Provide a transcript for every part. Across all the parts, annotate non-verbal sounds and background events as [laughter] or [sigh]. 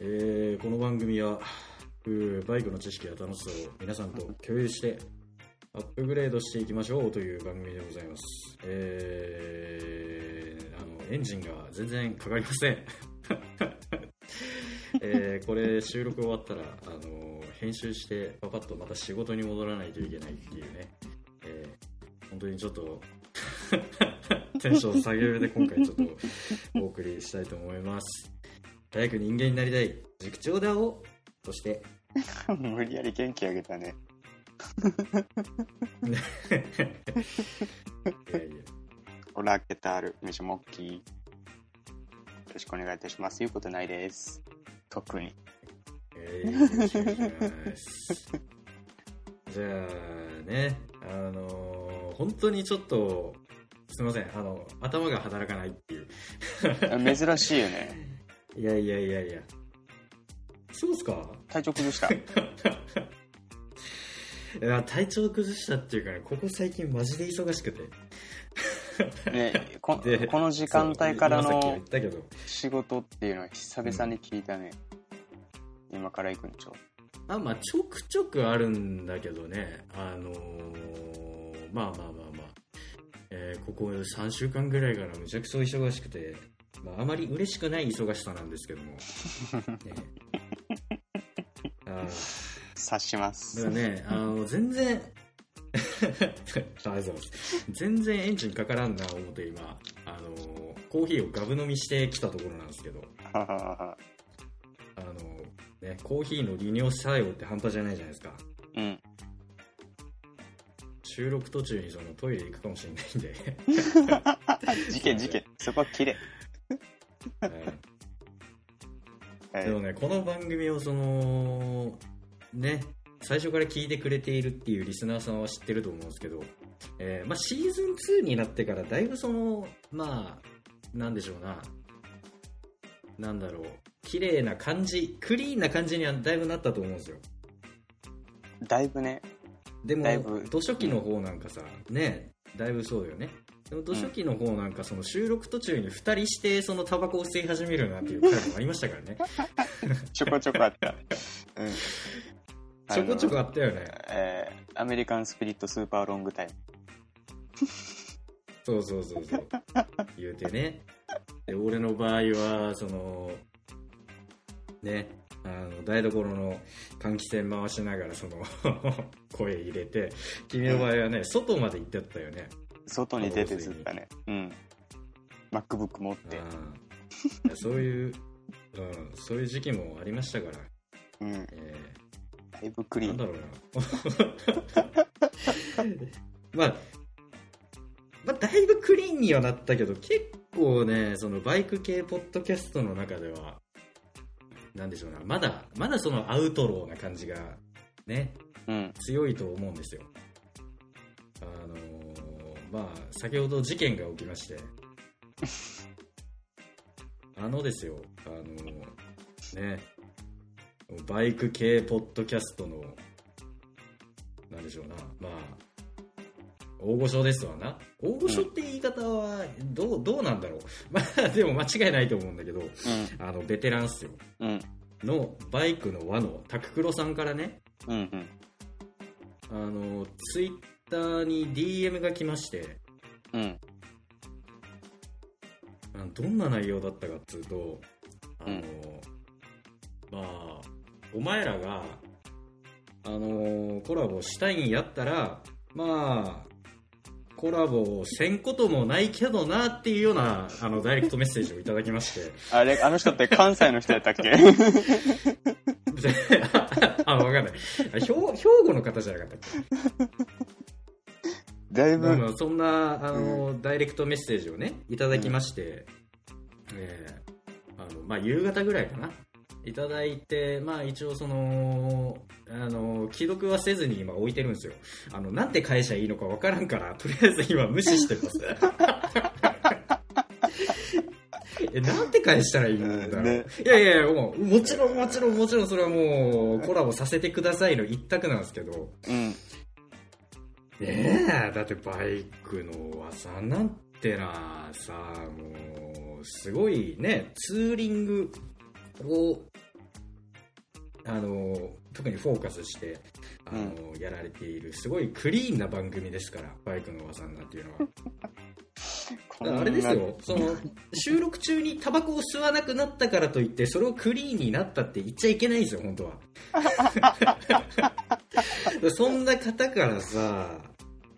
えーこの番組はバイクの知識や楽しさを皆さんと共有してアップグレードしていきましょうという番組でございます。えーあのエンジンが全然かかりません。[laughs] えーこれ収録終わったらあの編集してパパッとまた仕事に戻らないといけないっていうね、えー本当にちょっと [laughs] テンション下げめで今回ちょっとお送りしたいと思います早く人間になりたい塾長だをそして [laughs] 無理やり元気あげたね。いやいやオラケタール、メシモッキー。よろしくお願いいたします。言うことないです。特に。えーじゃあねあのー本当にちょっとすいませんあの頭が働かないっていう珍しいよね。いやいやいやいや。そうっすか？体調崩した。[laughs] いや体調崩したっていうかねここ最近マジで忙しくて。ねこでこの時間帯からの仕事っていうのは久々に聞いたね。今から行くんちょ。あまあちょくちょくあるんだけどね。あのーまあまあまあまあ、えーここ3週間ぐらいからむちゃくちゃ忙しくて、まあ、あまり嬉しくない忙しさなんですけども、[laughs] ね、あー察します。だからねあの全然ありがとうございます全然エンジンかからんな思って今あのコーヒーをガブ飲みしてきたところなんですけどあの、ね、コーヒーの利尿作用って半端じゃないじゃないですかうん。収録途中にそのトイレ行くかもしれないんで、[laughs] 事件事件。そこは綺麗。はい。はいでもねこの番組をそのね最初から聞いてくれているっていうリスナーさんは知ってると思うんですけど、えーまあ、シーズン2になってからだいぶそのまあなんでしょうな。なんだろう。綺麗な感じクリーンな感じにはだいぶなったと思うんですよ。だいぶね。でも図書記の方なんかさ、ねだいぶそうよねでも図書記の方なんかその収録途中に2人してそのタバコを吸い始めるなんていう回もありましたからね [laughs] ちょこちょこあった。うん。ちょこちょこああったよねのえーアメリカンスピリットスーパーロングタイム。そうそうそうそう言うてねで俺の場合はそのねあの台所の換気扇回しながらその [laughs] 声入れて君の場合はね、外まで行ってたよね外に出てずったね。うん。MacBook 持って。うんそういう、うん、そういう時期もありましたから、うん。えだいぶクー、リーン。なんだろうな [laughs] まあまあ、だいぶクリーンにはなったけど結構ねそのバイク系ポッドキャストの中ではなんでしょうなまだまだそのアウトローな感じがねうん。強いと思うんですよあのーまあ先ほど事件が起きまして [laughs] あのですよあのーねバイク系ポッドキャストのなんでしょうなまあ大御所ですわな大御所って言い方はどうどうなんだろう [laughs] まあでも間違いないと思うんだけどあのベテランっすようん。うん。のバイクの輪のタククロさんからねうん。うん。あのツイッターに DM が来ましてうん。どんな内容だったかっつうとあの、うん。まあお前らがあのコラボしたいんやったらまあコラボせんこともないけどなっていうようなあのダイレクトメッセージをいただきまして。[laughs] あれ、あの人って関西の人やったっけ？で [laughs] あわかんない。兵庫の方じゃなかったっけ？だいぶ、まあそんなあの、ダイレクトメッセージをねいただきまして、えーあのまあ、夕方ぐらいかな。いただいて、まあ、一応そのあの既読はせずに今置いてるんですよ。あのなんて返しゃいいのかわからんからとりあえず今無視してます。[laughs] えなんて返したらいいんだろう、ね。いやいやいやもうもちろんもちろんもちろんそれはもうコラボさせてくださいの一択なんですけど。うん。ねえだってバイクの技なんてなさもうすごいねツーリングをあの特にフォーカスしてあの、やられているすごいクリーンな番組ですからバイクのおばさんなんていうのは。[laughs] あれですよその収録中にタバコを吸わなくなったからといってそれをクリーンになったって言っちゃいけないんですよ本当は。[laughs] そんな方からさ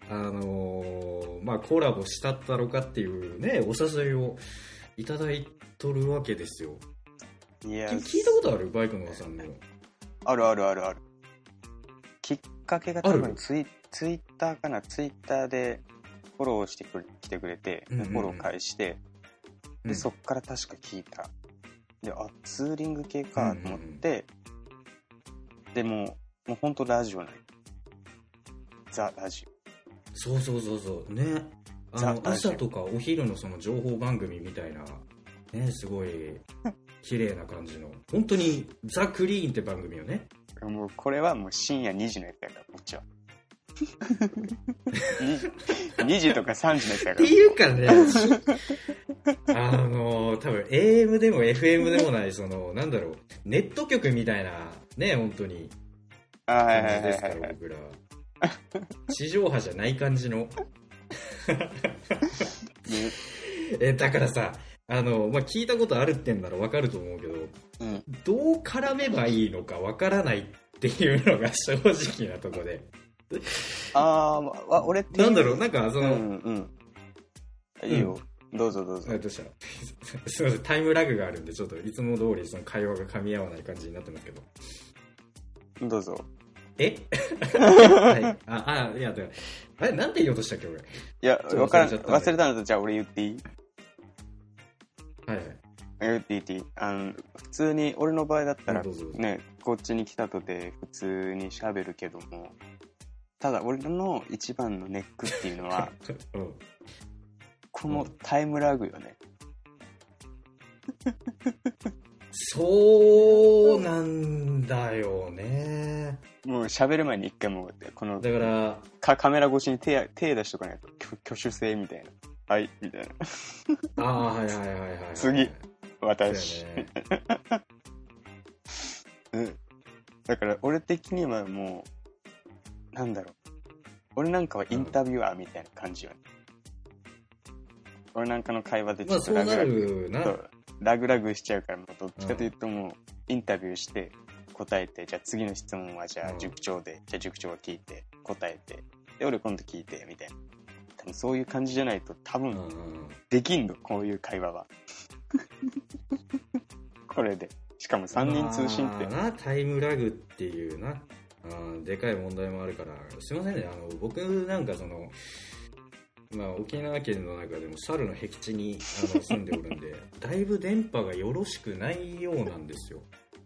あのーまあコラボしたったろかっていうねお誘いをいただいとるわけですよ。いやき聞いたことある？バイクのおばさんのあるあるあるある。きっかけが多分ツイツイッターかな、ツイッターでフォローしてくれ来てくれて、でうんうんうん。フォロー返して、で、うん。そっから確か聞いた。で、あ、ツーリング系かと思って、でもう、もうほんとラジオない。ザ・ラジそうそうそうそう。ね。あの朝とかお昼のその情報番組みたいなねすごい綺麗な感じの本当にザ・クリーンって番組よねオ。もうこれはもう深夜2時のやつやから、こっちは。[laughs] 2時とか3時のやつやから。っていうかねあの多分 AM でも FM でもないそのなんだろうネット局みたいなね本当にあ感じですか。ら僕らは地上波じゃない感じのね [laughs] えだからさあの、まあ、聞いたことあるってんならわかると思うけどうん。どう絡めばいいのかわからないっていうのが正直なとこで。ああ、俺って。なんだろう、なんかその、うんうん。いいよ。どうぞどうぞえ。どうした？[laughs] すいません、タイムラグがあるんで、ちょっといつも通りその会話が噛み合わない感じになってますけど。どうぞ。え？[laughs] はい、あ、あ、いや、であれ、なんて言おうとしたっけ、俺？いや、わからん。忘れたのと、じゃあ俺言っていい？はいはい。言っていいっていい？あの、普通に、俺の場合だったらね、こっちに来たとで普通に喋るけども、ただ俺の一番のネックっていうのは、[laughs] うん。このタイムラグよね。そうなんだよね。もう喋る前に一回もう、このだから、かカメラ越しに手手出しとかないと挙挙手制みたいな。はい、みたいな。ああ、はいはいはいはいはい。次私。うん。だから俺的にはもう、なんだろう。俺なんかはインタビュアーみたいな感じよね。俺なんかの会話でちまあ、ょっとラグラグ、るな。そうラグラグしちゃうから、もうどっちかというともう、インタビューして答えて、じゃあ次の質問はじゃあうん塾長で、じゃあ塾長が聞いて答えて、で、俺今度聞いて、みたいな。多分そういう感じじゃないと多分できんの、こういう会話は。[laughs] これで。しかも3人通信って。まあなタイムラグっていうなあでかい問題もあるからすいませんねあの僕なんかそのまあ、沖縄県の中でも猿の僻地にあの住んでおるんで [laughs] だいぶ電波がよろしくないようなんですよ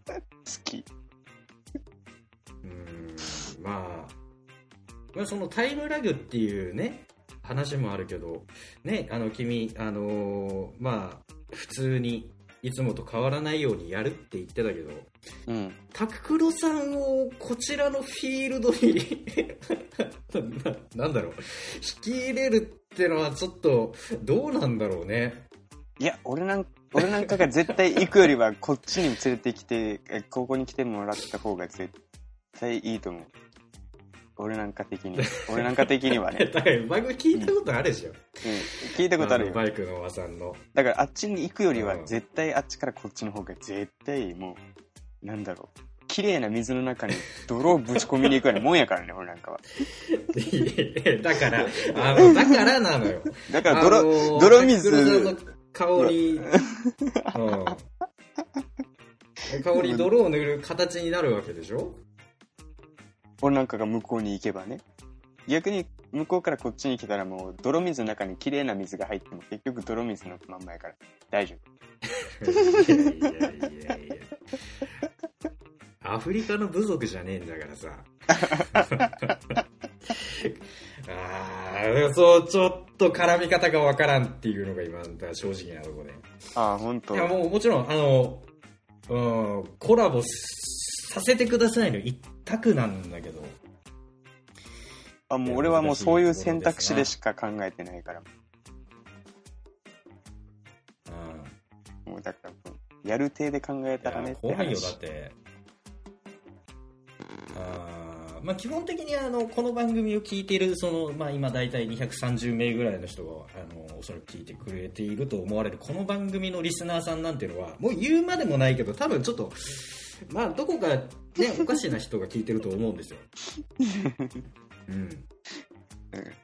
好き。うーんまあ、まあそのタイムラグっていうね話もあるけどねあの君あのーまあ普通にいつもと変わらないようにやるって言ってたけどうん。タククロさんをこちらのフィールドに [laughs] ななんだろう引き入れるってのはちょっとどうなんだろうねいや、俺なん俺なんかが絶対行くよりはこっちに連れてきて、えここに来てもらった方が絶対いいと思う。俺なんか的に。[laughs] 俺なんか的にはね。だから番組聞いたことあるでしょ、うん。聞いたことあるのよ。バイクのおばさんのだからあっちに行くよりはうん絶対あっちからこっちの方が絶対もう、なんだろう。綺麗な水の中に泥をぶち込みに行くようなもんやからね、俺なんかは。だからあのだからなのよだから泥、あのー泥水の香り、うん、香り泥を塗る形になるわけでしょ？俺なんかが向こうに行けばね。逆に向こうからこっちに来たらもう泥水の中に綺麗な水が入っても結局泥水のまんまやから。大丈夫。いやいやいやいやアフリカの部族じゃねえんだからさ。ああそうちょっと絡み方がわからんっていうのが今だ正直なところで。ああ、本当。いやもうもちろんあのうんコラボさせてくださいの一択なんだけどあ、もう俺はもうそういう選択肢でしか考えてないから。うんもうだからやる体で考えたらね怖いよだっ話。てまあ、基本的にあのこの番組を聞いているその、まあ、今大体230名ぐらいの人があのおそらく聞いてくれていると思われるこの番組のリスナーさんなんていうのはもう言うまでもないけど多分ちょっとまあどこか、ね、おかしな人が聞いてると思うんですよ。うん。うん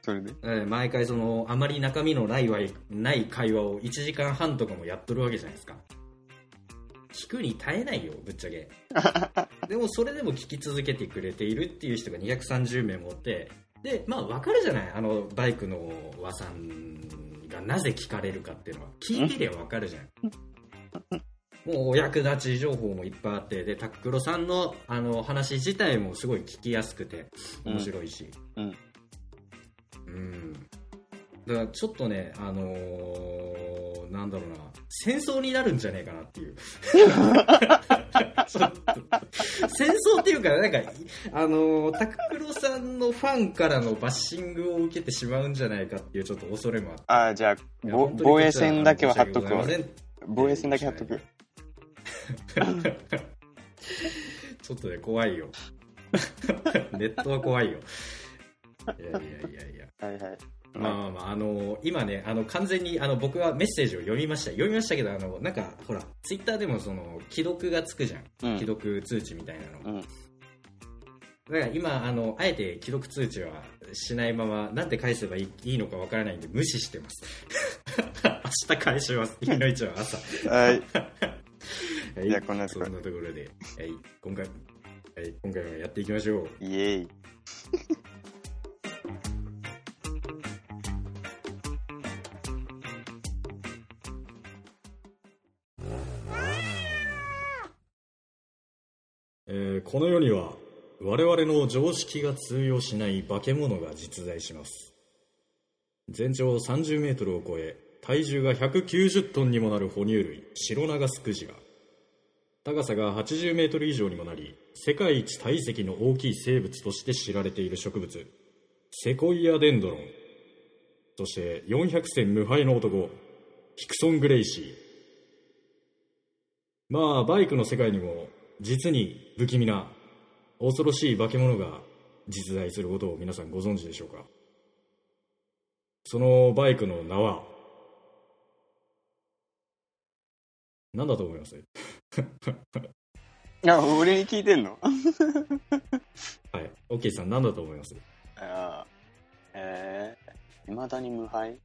それで？えー毎回そのあまり中身のないわいない会話を1時間半とかもやっとるわけじゃないですか。聞くに耐えないよぶっちゃけ。[laughs] でもそれでも聞き続けてくれているっていう人が230名もおってでまあ分かるじゃない？あのバイクの和さんがなぜ聞かれるかっていうのは。聞いてりゃ分かるじゃんもうお役立ち情報もいっぱいあってでタックロさんのあの話自体もすごい聞きやすくて面白いし、うん。うん。だからちょっとね、あのーなんだろうな、戦争になるんじゃねえかなっていう。[laughs] ちょっと。戦争っていうか、なんか、あのー、タククロさんのファンからのバッシングを受けてしまうんじゃないかっていうちょっと恐れもあって。ああ、じゃあ、防衛戦だけは貼っとくわ。防衛戦だけ貼っとく。ちょっとね、怖いよ。[laughs] ネットは怖いよ。いやいやいやいや。はいはい。まあまあまあ、あの今ね、あの完全にあの僕はメッセージを読みました。読みましたけど、あのなんかほら、ツイッターでもその既読がつくじゃん。うん既読通知みたいなの。うん。だから今、あのあえて既読通知はしないまま、なんて返せばいいいいのかわからないんで無視してます。[laughs] 明日返します。[laughs] 日の一は朝。はい。はい。じゃあこんなところそんなところで、はい、今回、はい、今回はやっていきましょう。イエーイ。えーこの世には我々の常識が通用しない化け物が実在します。全長30メートルを超え体重が190トンにもなる哺乳類シロナガスクジラ高さが80メートル以上にもなり世界一体積の大きい生物として知られている植物セコイアデンドロン。そして400戦無敗の男ヒクソン・グレイシー。まあバイクの世界にも実に不気味な恐ろしい化け物が実在することを皆さんご存知でしょうか。そのバイクの名は何だと思います？[laughs] あ、俺に聞いてんの？[laughs] はいオッケーさん何だと思います？ああ。えー、未だに無敗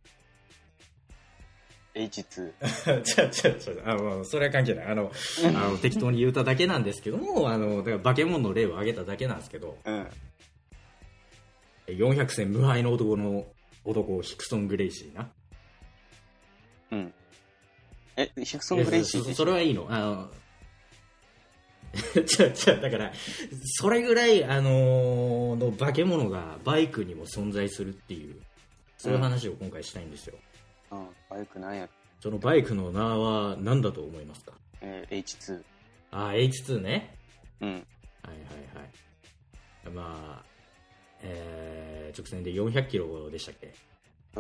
?H2。[laughs] ちゃちゃちゃあまあそれは関係ないあのあの適当に言うただけなんですけどもあのだから化け物の例を挙げただけなんですけどうん。400戦無敗の男の男ヒクソン・グレイシーなうん。え、ヒクソン・グレイシーそそれはいいの。あの [laughs] ちゃちゃだからそれぐらい、あのーの化け物がバイクにも存在するっていうそういう話を今回したいんですよ、うん。バイクなんや。そのバイクの名は何だと思いますか？えー、H2。あ H2 ね。うん。はいはいはい。まあえー直線で400キロでしたっけ？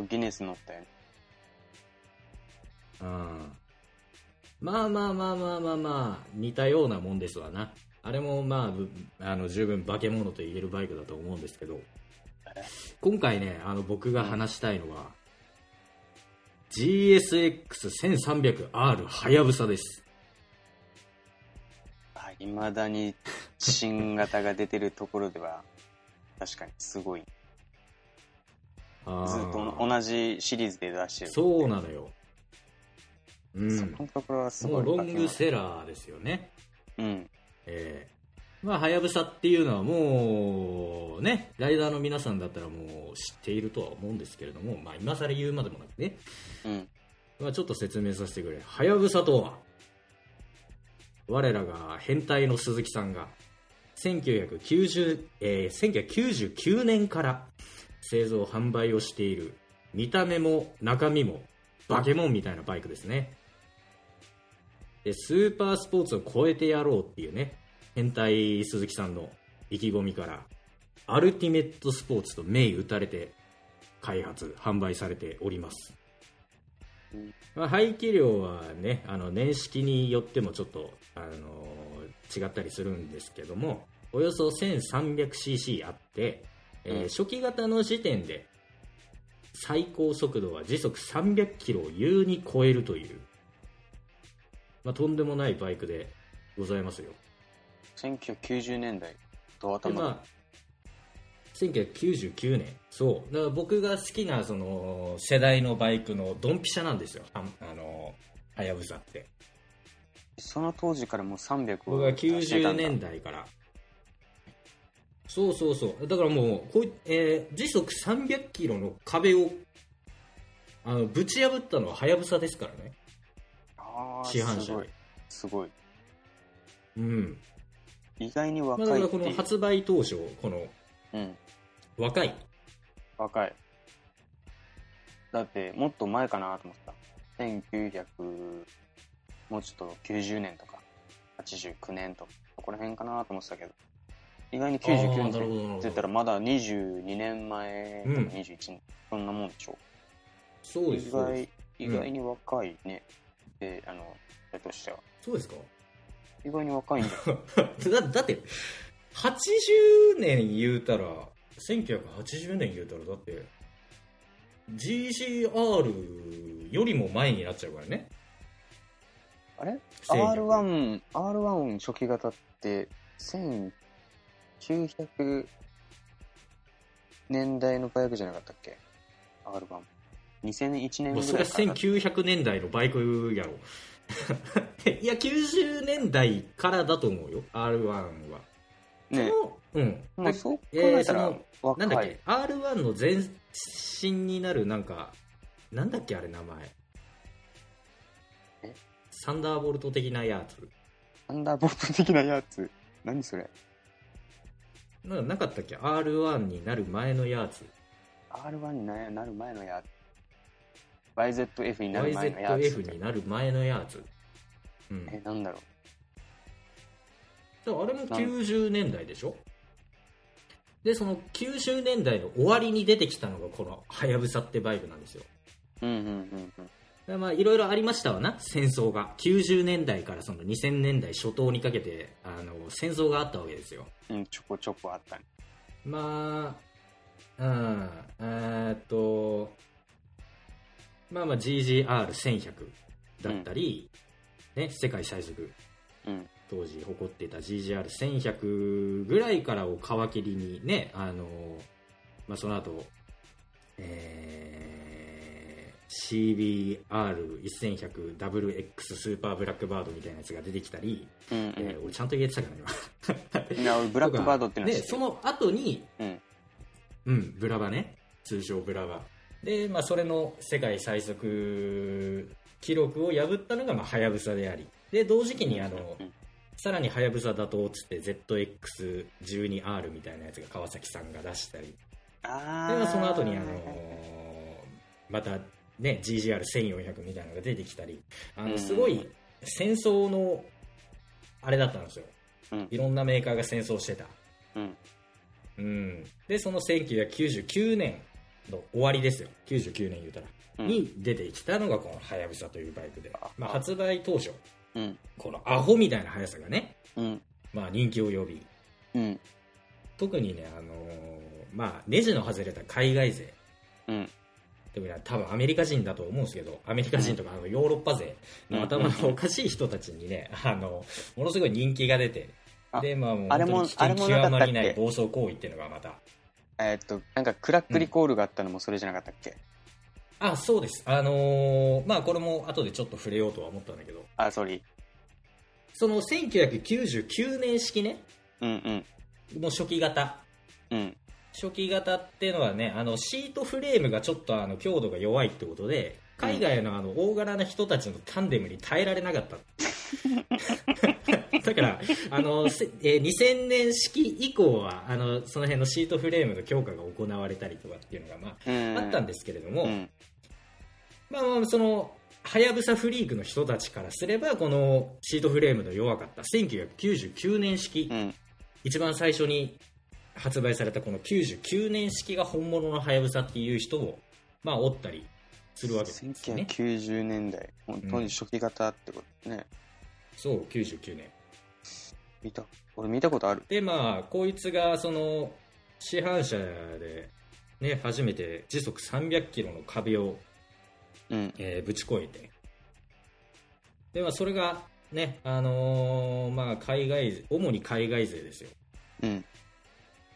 ギネス乗ったよね。うんまあまあまあまあまあまあ似たようなもんですわな。あれもまあぶあの十分化け物と言えるバイクだと思うんですけど。今回ねあの僕が話したいのは GSX1300R はやぶさです。あ、未だに新型が出てるところでは、[laughs] 確かにすごい。ずっと同じシリーズで出してる。そうなのようんそこのところはすもごい。うロングセラーですよねうん。ええまあ、はやぶさっていうのはもう、ね、ライダーの皆さんだったらもう知っているとは思うんですけれども、まあ、今更言うまでもなくね、うん。まあ、ちょっと説明させてくれ。はやぶさとは、我らが変態の鈴木さんが、1990、えー1999年から製造販売をしている、見た目も中身もバケモンみたいなバイクですね。で、スーパースポーツを超えてやろうっていうね、変態鈴木さんの意気込みから、アルティメットスポーツと銘打たれて開発、販売されております。まあ、排気量はねあの年式によってもちょっと、あの違ったりするんですけどもおよそ 1300cc あって、えーうん初期型の時点で最高速度は時速300キロを優に超えるという、まあ、とんでもないバイクでございますよ。1990年代と頭。が、でまあ1999年。そう。だから僕が好きなその世代のバイクのドンピシャなんですよ。ああのはやぶさって。その当時からもう300僕は達してた90んだ。年代からそうそうそう。だからもうこえー時速300キロの壁をあのぶち破ったのははやぶさですからね市販車すごいで。すごい。うん、意外にまあ、若だから。この発売当初このうん。若い若い。だって、もっと前かなと思った。1900、もうちょっと90年とか、89年とか、ここら辺かなと思ってたけど、意外に99あー年って言ったらまだ22年前とかうん21年、そんなもんでしょ。そうです意外、意外に若いね。で、あの、あれとしては。そうですか？意外に若いんだよ。[laughs] だだって80年言うたら1980年言うたらだって GCR よりも前になっちゃうからねあれ？1900 ?R1、R1 初期型って、1900年代のバイクじゃなかったっけ ?R1。2001年もうそれはぐらいからだ。1900年代のバイクやろ [laughs] いや90年代からだと思うよ R1 はねうんもうそう考えーえたらその若い。なんだっけ？R1 の前身になるなんかなんだっけあれ名前えサンダーボルト的なやつサンダーボルト的なやつ。何それなんかなかったっけ R1 になる前のやつ ?R1 にななる前のやつ。YZF になる前のやつ。YZF になる前のやつうんえ、なんだろう。あれも90年代でしょ？でその90年代の終わりに出てきたのがこのはやぶさってバイクなんですようんうんうんうん。でまあいろいろありましたわな戦争が90年代からその2000年代初頭にかけてあの戦争があったわけですようん、ちょこちょこあったね。まあうんえーっとまあまあ GGR1100 だったり、ね、世界最速うん。当時誇ってた GGR1100 ぐらいからを皮切りにねあの、まあ、その後えー CBR1100WX スーパーブラックバードみたいなやつが出てきたり、うんえー俺ちゃんと言えてたかな今ブラックバードってのはその後にうん。うん、ブラバね。通称ブラバ。で、まあ、それの世界最速記録を破ったのが、まあ、はやぶさであり。で、同時期に、あの、うんさらにはやぶさだと、つって ZX12R みたいなやつが川崎さんが出したり。で、あまあ、その後に、あのはいまた、ね、GGR1400 みたいなのが出てきたり、あの、うんすごい戦争の、あれだったんですよ。うんいろんなメーカーが戦争してた。うん。うん、でその1999年の終わりですよ。99年言うたら、うん。に出てきたのがこのはやぶさというバイクで。あ、まあ、発売当初うん。このアホみたいな速さがね、うん。まあ、人気を呼び。うん。特にね、あのーまあ、ネジの外れた海外勢。うん。特に多分アメリカ人だと思うんですけどアメリカ人とかあのヨーロッパ勢の頭のおかしい人たちにね、あのものすごい人気が出て。あでまあもうあれも本当に極まりない暴走行為っていうのがまたえーっと、なんかクラックリコールがあったのもそれじゃなかったっけ、あそうですあのーまあこれも後でちょっと触れようとは思ったんだけどあ、ソリー。その1999年式ねうんうん。の初期型うん。初期型っていうのはねあのシートフレームがちょっとあの強度が弱いってことで海外のあの大柄な人たちのタンデムに耐えられなかった [laughs] だからあの、せえー2000年式以降はあのその辺のシートフレームの強化が行われたりとかっていうのが、まうん。あ、あったんですけれども、うん。まあまあそのはやぶさフリークの人たちからすればこのシートフレームの弱かった1999年式、うん。一番最初に発売されたこの99年式が本物のはやぶさっていう人もまあおったりするわけですね1990年代。本当に初期型ってことね。そう99年見た、俺見たことある。で、まあ、こいつが、その、市販車で、ね、初めて時速300キロの壁を、うん。えーぶち越えて、で、まあ、それが、ね、あのーまあ、海外、主に海外勢ですよ。うん。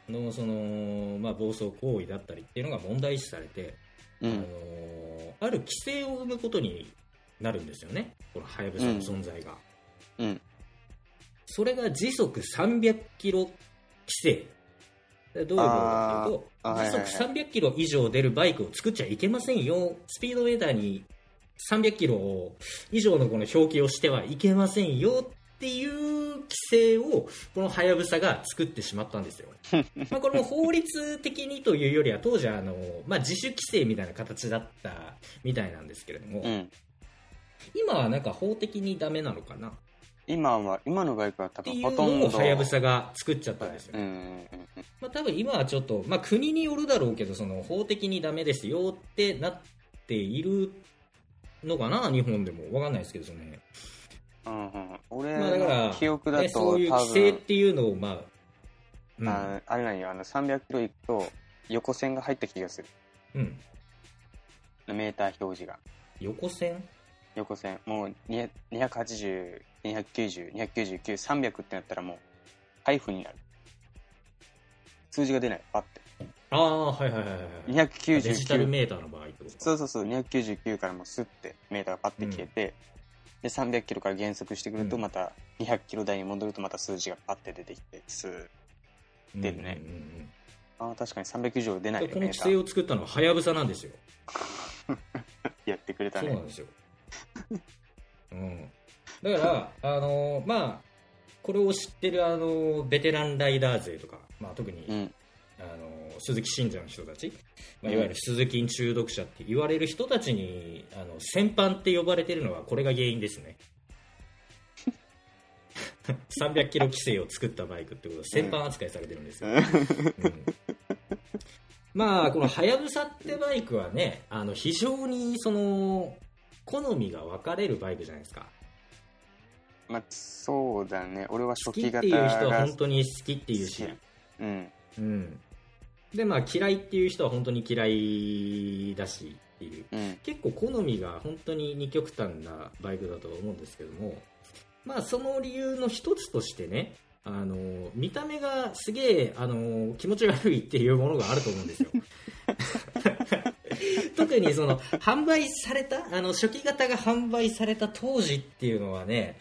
の、その、まあ、暴走行為だったりっていうのが問題視されて、あのうん。ーある規制を生むことになるんですよね、このはやぶさの存在が。うん。それが時速300キロ規制。でどういうことかというと、時速300キロ以上出るバイクを作っちゃいけませんよ。スピードメーターに300キロ以上のこの表記をしてはいけませんよっていう規制をこのはやぶさが作ってしまったんですよ。[laughs] まあこれも法律的にというよりは当時はあの、まあ、自主規制みたいな形だったみたいなんですけれども、うん。今はなんか法的にダメなのかな？っ今は、今のバイクは多分ほとんど。はやぶさが作っちゃったんですよ。うんうんうんまあ、多分今はちょっと、まあ、国によるだろうけどその法的にダメですよってなっているのかな？日本でもわかんないですけどね、うん。うんうん。俺まあ、だからの記憶だね、と、そういう多規制っ分、ていうのをまあ、うんああれなんよ、あの、300キロ行くと、横線が入った気がする。うん、メーター表示が。横線？横線。もう200 280、290、299、300ってなったらもう、ハイフンになる。数字が出ない。パッて。ああはいはいはいはいデジタル299。メーターの場合そうそうそう、299からもうスッてメーターがパッて消えて、で、300キロから減速してくると、うんまた200キロ台に戻るとまた数字がパッて出てきて、スー出るねうんうんうんああ、確かに300以上出ないよ、でこの規。制を作ったのははやぶさなんですよ [laughs] やってくれたねそうな。んですよ、うん、だからあのまあこれを知ってるあのベテランライダー勢とか、まあ、特にうん。あの鈴木信者の人たち、まあ、うん。いわゆる鈴木中毒者って言われる人たちにあの戦犯って呼ばれてるのはこれが原因ですね。300キロ規制を作ったバイクってことは戦犯扱いされてるんですよ、うん。まあこのはやぶさってバイクはねあの非常にその好みが分かれるバイクじゃないですか。まあ、そうだね。俺は好初期型きっていう人はが本当に好きっていうし。うん。うんでまあ嫌いっていう人は本当に嫌いだしっていううん。結構好みが本当に二極端なバイクだと思うんですけどもまあその理由の一つとしてねあの見た目がすげえあの気持ち悪いっていうものがあると思うんですよ [laughs] 特にその販売されたあの初期型が販売された当時っていうのはね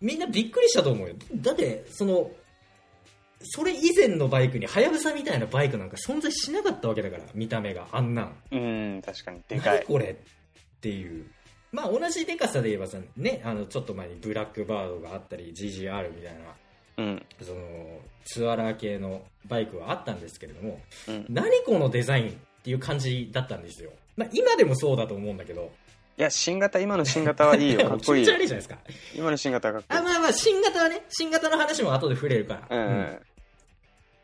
みんなびっくりしたと思うよだってそのそれ以前のバイクにはやぶさみたいなバイクなんか存在しなかったわけだから見た目があんなんうん、確かに。でかい。何これっていうまあ同じでかさで言えばさねあのちょっと前にブラックバードがあったり GGR みたいなうん。そのツアラー系のバイクはあったんですけれどもうん。い何このデザインっていう感じだったんですよ、まあ、今でもそうだと思うんだけどや、新型、今の新型はいいよ。[laughs] かっこいい気持ち。悪いじゃないですか今の新型はかっこいい。あまあまあ新型はね新型の話も後で触れるから、うん。うん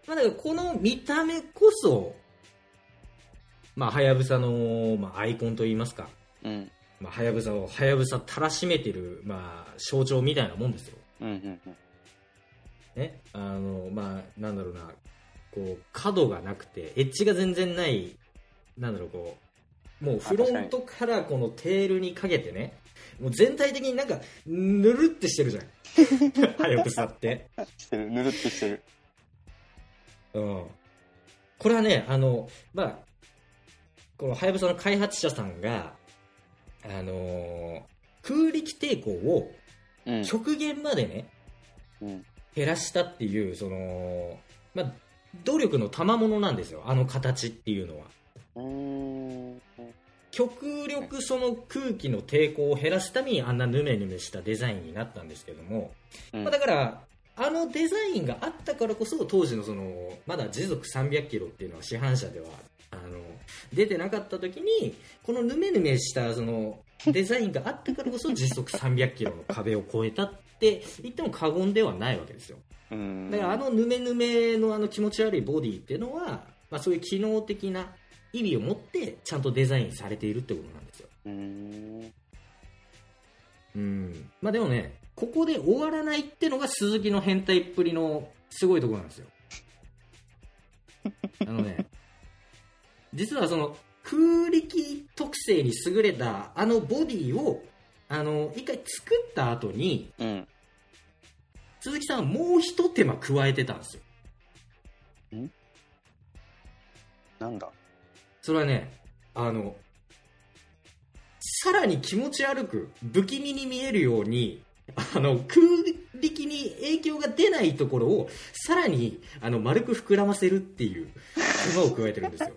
まあ、だからこの見た目こそまあはやぶさの、まあ、アイコンといいますかうん。まあ、はやぶさをはやぶさたらしめてる、まあ、象徴みたいなもんですよ。うん。うん。うんね？あの、まあ、なんだろうな、こう、角がなくて、エッジが全然ない、なんだろう、こう、もうフロントからこのテールにかけてね、もう全体的になんか、ぬるってしてるじゃん。はやぶさって。してる。ぬるっとしてる。うん。これはね、あの、まあ、このはやぶさの開発者さんが、あの空力抵抗をうん。極限までね、うん。減らしたっていう、その、まあ、努力の賜物なんですよ、あの形っていうのは。極力その空気の抵抗を減らすためにあんなヌメヌメしたデザインになったんですけども、うんまあ、だから、あのデザインがあったからこそ当時のその、まだ時速300キロっていうのは市販車では、あの、出てなかった時に、このヌメヌメしたそのデザインがあったからこそ時速300キロの壁を越えたって言っても過言ではないわけですよ。うん。だからあのヌメヌメのあの気持ち悪いボディっていうのは、まあ、そういう機能的な意味を持ってちゃんとデザインされているってことなんですよ。うん。まあでもね、ここで終わらないってのが鈴木の変態っぷりのすごいところなんですよ。[laughs] あのね、実はその空力特性に優れたあのボディを、あの、一回作った後に、うん。鈴木さんはもう一手間加えてたんですよ。なんだ？それはね、あの、さらに気持ち悪く、不気味に見えるように、あの、空力に影響が出ないところを、さらに、あの、丸く膨らませるっていう、手間を加えてるんですよ。[laughs]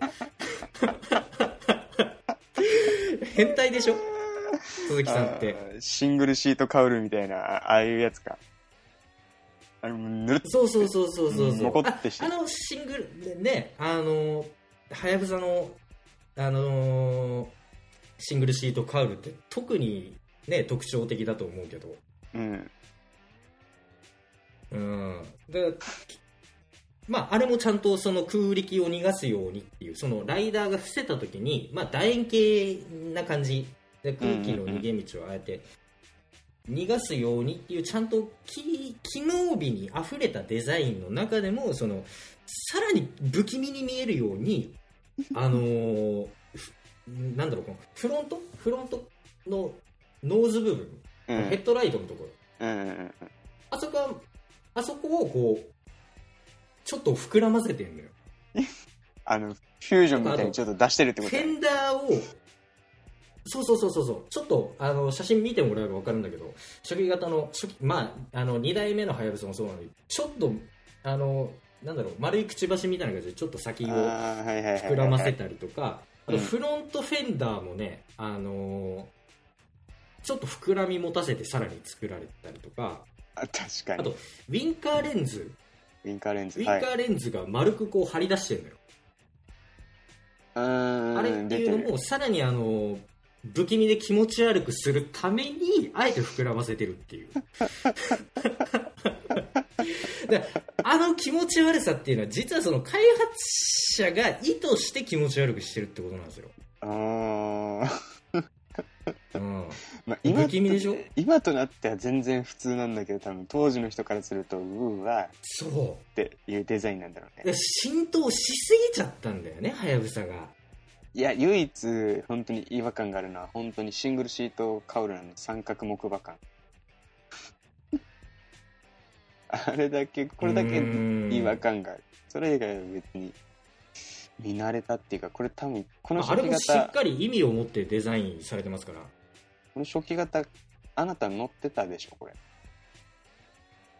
変態でしょ？鈴木さんって。シングルシートカウルみたいな、あああいうやつか。あれ、ぬるっそうそうそうそうそうそう。もこってしてああのシングルでね、あの、はやぶさの、あのーシングルシートカウルって特にね、特徴的だと思うけど。うん。うん。で、まあ、あれもちゃんとその空力を逃がすようにっていう、そのライダーが伏せた時に、まあ、楕円形な感じで空気の逃げ道をあえて逃がすようにっていう、ちゃんと機機能美に溢れたデザインの中でも、その、さらに不気味に見えるように、あのーなんだろう、このフロント？フロントのノーズ部分、うん。ヘッドライトのところ、うんうんうん。あそこは、あそこをこう、ちょっと膨らませてんのよ。[laughs] あの、フュージョンみたいにちょっと出してるってこと？フェンダーを、そうそうそうそうちょっとあの写真見てもらえば分かるんだけど、初期型の、初期まあ、あの2代目のハヤブサもそうなのに、ちょっと、あの、なんだろう、丸いくちばしみたいな感じで、ちょっと先を。膨らませたりとか、あとうんフロントフェンダーもね、あのちょっと膨らみ持たせてさらに作られてたりとか、あ確かに。あとウィンカーレンズ、ウィンカーレンズ。ウィンはい。カーレンズが丸くこう張り出してるのよ。あれっていうのも、さらにあの、不気味で気持ち悪くするために、あえて膨らませてるっていう。であの気持ち悪さっていうのは、実はその開発者が意図して気持ち悪くしてるってことなんですよ。あーうん。まあ、今今となっては全然普通なんだけど、多分当時の人からすると、うーわそっていうデザインなんだろうう。ね。で浸透しすぎちゃったんだよね、はやぶさが。いや、唯一本当に違和感があるのは、本当にシングルシートカウルの三角木馬感。[laughs] あれだけ、これだけうん違和感がある。それ以外は別に見慣れたっていうか、これ多分、このあれ初期型もしっ、かり意味を持ってデザインされてますから。この初期型、あなた乗ってたでしょ、これ。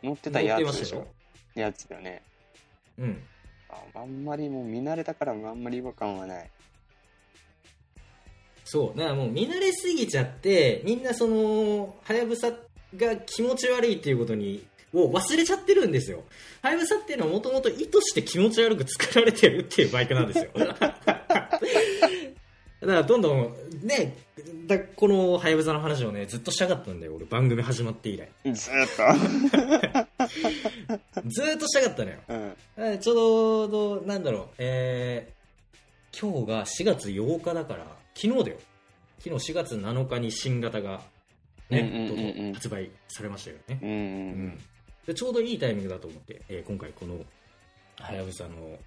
乗ってたやつでしょ？やつだよね。うん。ああんまりもう見慣れたからあんまり違和感はない。そう。だからもう見慣れすぎちゃって、みんなその、はやぶさが気持ち悪いっていうことに、を忘れちゃってるんですよ。はやぶさっていうのはもともと意図して気持ち悪く作られてるっていうバイクなんですよ。[laughs] だからどんどん、ね、だこのはやぶさの話をね、ずっとしたかったんだよ。俺番組始まって以来。ずーっ [laughs] ずーっとしたかったのよ。と。うん。えーちょうど、なんだろう、えー、今日が4月8日だから、昨日だよ。昨日4月7日に新型が、ね、うんうん発売されましたよね。うんう。うんん。で、ちょうどいいタイミングだと思って、えー今回この、はやぶさの、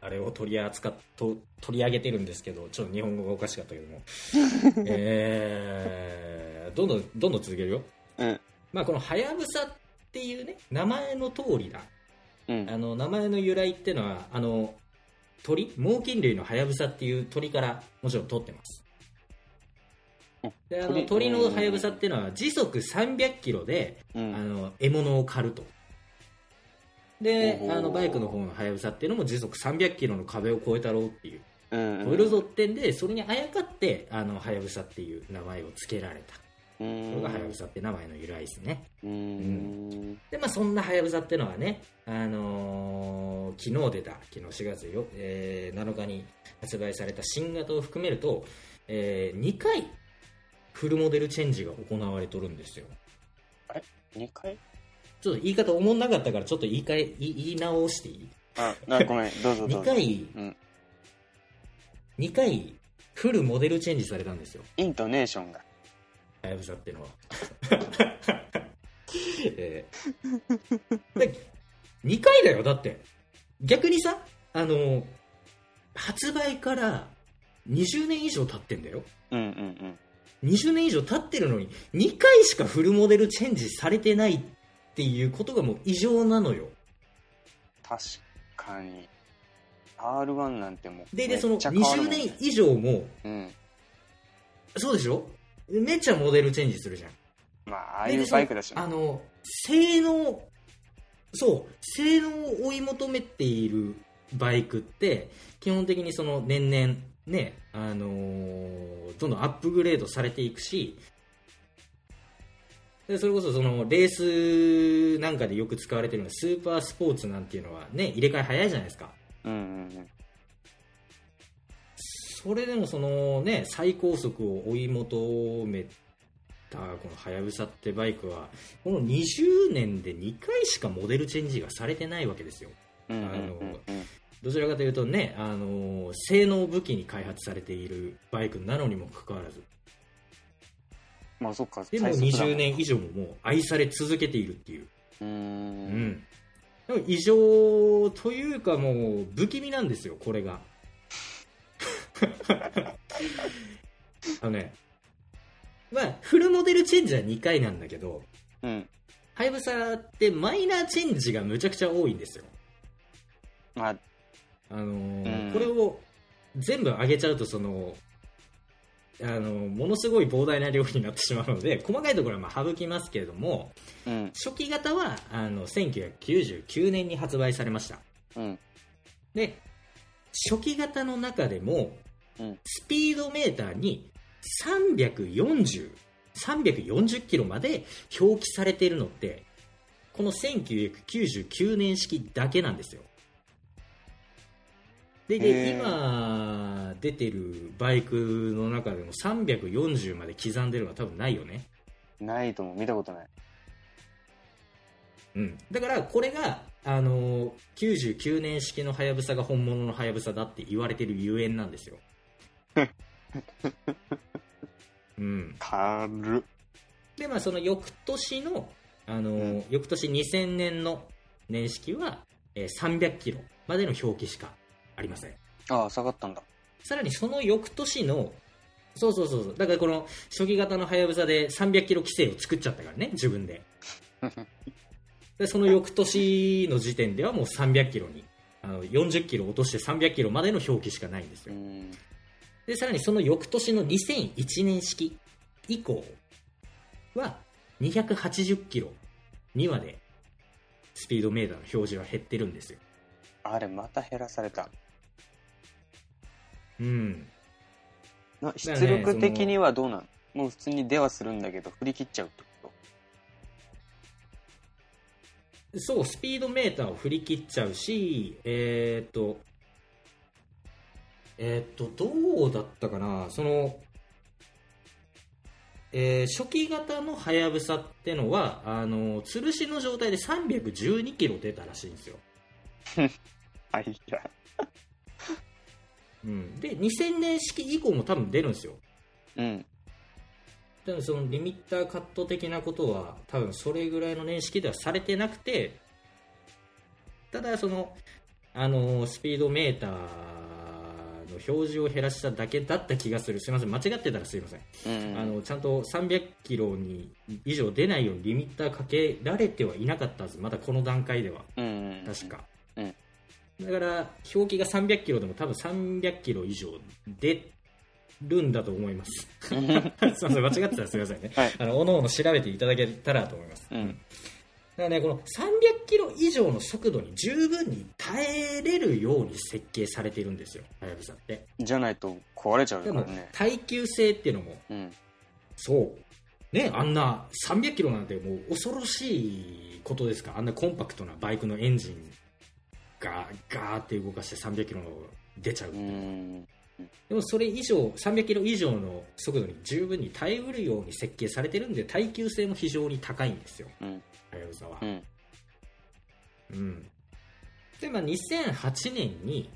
あれを取り扱っと、取り上げてるんですけど、ちょっと日本語がおかしかったけども、[laughs] えー、どんどん、どんどん続けるよ。うん。まあ、このはやぶさっていうね、名前の通りだ。うん。あの名前の由来っていうのはあの鳥？猛禽類のハヤブサっていう鳥からもちろん取ってますうんであの鳥鳥のハヤブサっていうのは時速300キロで、あうん。の獲物を狩るとであのバイクの方のハヤブサっていうのも時速300キロの壁を越えたろうっていううん。超えるぞってんでそれにあやかってあのハヤブサっていう名前を付けられたうそれん。がハヤブサって名前の由来ですねうん。で、まあ、そんなはやぶさってのはね、あのー昨日出た、昨日4月よ、えー7日に発売された新型を含めると、え2回、フルモデルチェンジが行われとるんですよ。2回？ちょっと言い方思んなかったから、ちょっと言い換え、言い直していい？あ、なごめん、どうぞど2うぞ。回、うん。2回、フルモデルチェンジされたんですよ。イントネーションが。はやぶさってのは。[laughs] えーで2回だよ、だって。逆にさ、あの、発売から20年以上経ってんだよ。うんうん20年以上経ってるのに、2回しかフルモデルチェンジされてないっていうことがもう異常なのよ。確かに。R1 なんてもうで、で、そのめっちゃ変わる20もんね。年以上も、うん。そうでしょ？めっちゃモデルチェンジするじゃん。まあああいうバイクだしねあの、性能、そう、性能を追い求めているバイクって、基本的にその年々ね、あのーどんどんアップグレードされていくし、でそれこそそのレースなんかでよく使われてるのはスーパースポーツなんていうのはね、入れ替え早いじゃないですか。うんうんうんそれでもそのね、最高速を追い求めたこのはやぶさってバイクは、この20年で2回しかモデルチェンジがされてないわけですよ。うんうんあのうんどちらかというとね、あの性能武器に開発されているバイクなのにもかかわらず、まあそっかでも最速だもん20年以上ももう愛され続けているっていう。うーうんん。でも異常というかもう不気味なんですよ、これが。[laughs] あのね、まあ、フルモデルチェンジは2回なんだけど、うんはやぶさってマイナーチェンジがむちゃくちゃ多いんですよ。まああのーうんこれを全部上げちゃうとその、あのものすごい膨大な量になってしまうので細かいところはまあ省きますけれどもうん。初期型はあの1999年に発売されました。うん。で初期型の中でもうん。スピードメーターに340 340キロまで表記されているのってこの1999年式だけなんですよでへでー。今出てるバイクの中でも340まで刻んでるのは多分ないよね。ないとも見たことない。うん、だからこれが、あのー99年式のはやぶさが本物のはやぶさだって言われてるゆえんなんですよ。[laughs] うん、軽っ。でまあその翌年の、あのー翌年2000年の年式は、えー300キロまでの表記しかありません。ああ下がったんだ。さらにその翌年のそうそうそうそう。だからこの初期型のはやぶさで300キロ規制を作っちゃったからね自分で。[laughs] でその翌年の時点ではもう300キロにあの40キロ落として300キロまでの表記しかないんですよ。うん。でさらにその翌年の2001年式以降は280キロにまでスピードメーターの表示は減ってるんですよ。あれまた減らされたうん。なね出力的にはどうなんもう普通に出はするんだけど振り切っちゃうってこそう、スピードメーターを振り切っちゃうし、えーっと、えーっと、どうだったかな、その、えー初期型のはやぶさってのは、あの、吊るしの状態で312キロ出たらしいんですよ。と [laughs] あいやうん。で、2000年式以降も多分出るんですよ。うん。多分そのリミッターカット的なことは多分それぐらいの年式ではされてなくてただそのあのスピードメーターの表示を減らしただけだった気がする。すいません。間違ってたらすいません、うん。あのちゃんと300キロに以上出ないようにリミッターかけられてはいなかったはず。まだこの段階では。うん。確か、うんだから表記が300キロでも多分300キロ以上出るんだと思います。[laughs] すいません間違ってたらすみませんね、はい。あのおのおの調べていただけたらと思います、うん。だからねこの300キロ以上の速度に十分に耐えれるように設計されているんですよはやぶさって。じゃないと壊れちゃうでもからね。耐久性っていうのもうん。そう。ねあんな300キロなんてもう恐ろしいことですか。らあんなコンパクトなバイクのエンジンがガーって動かして300キロ出ちゃう、う。ん。でもそれ以上300キロ以上の速度に十分に耐えうるように設計されてるんで耐久性も非常に高いんですよ。うん。はやぶさは。う、ん。うん。でまあ2008年に、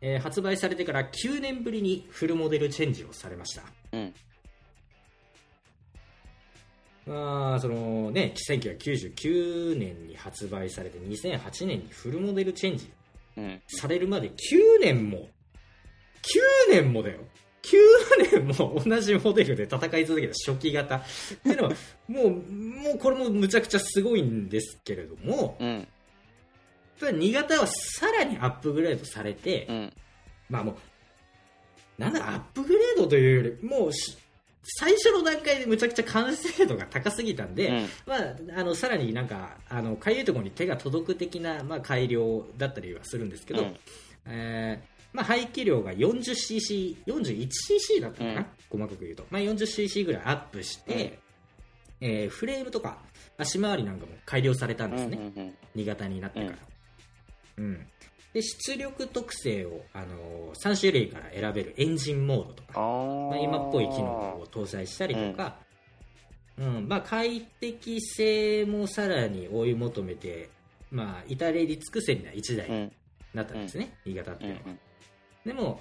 えー発売されてから9年ぶりにフルモデルチェンジをされました。うんまあそのね1999年に発売されて2008年にフルモデルチェンジうん。されるまで9年も9年もだよ9年も同じモデルで戦い続けた初期型っていうのは [laughs] もうもうこれもむちゃくちゃすごいんですけれどもうん。ただ2型はさらにアップグレードされて、うん。まあもうなんだアップグレードというよりもうし最初の段階でむちゃくちゃ完成度が高すぎたんで、うんまあ、あのさらになんかあのかゆいところに手が届く的な、まあ、改良だったりはするんですけど、うんえーまあ、排気量が 40cc、41cc だったかな、うん細かく言うと、まあ、40cc ぐらいアップして、えーフレームとか足回りなんかも改良されたんうん。うん。ですね、うん。2型になってから。うんで出力特性を、あのー3種類から選べるエンジンモードとかまあ、今っぽい機能を搭載したりとか、うんまあ、快適性もさらに追い求めて、まあ、至れり尽くせりな1台にうん。なったんですね、新潟ってうんいうのは。でも、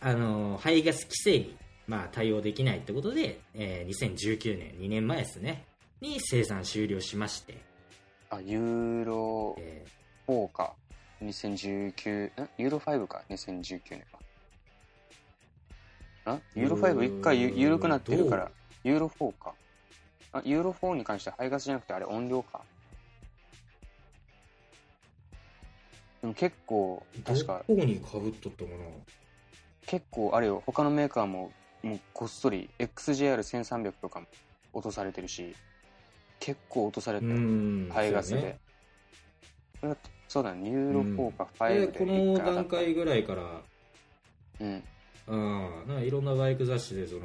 あの排ガス規制に、まあ、対応できないってことで、えー2019年、2年前ですね、に生産終了しまして、あ、ユーロえ4か。2019、んユーロ5か。2019年は。んユーロ5一回ゆ緩くなってるから、ユーロ4か。あ、ユーロ4に関しては排ガスじゃなくてあれ音量か。でも結構、ー確か、どこにかぶっとったかな？結構あれよ、他のメーカーも、もうこっそり XJR1300 とかも落とされてるし、結構落とされてうる。ん排ガスで。ねそうだね、ユーロ4か5ででこの段階ぐらいから、うん。うん、なんかいろんなバイク雑誌でその、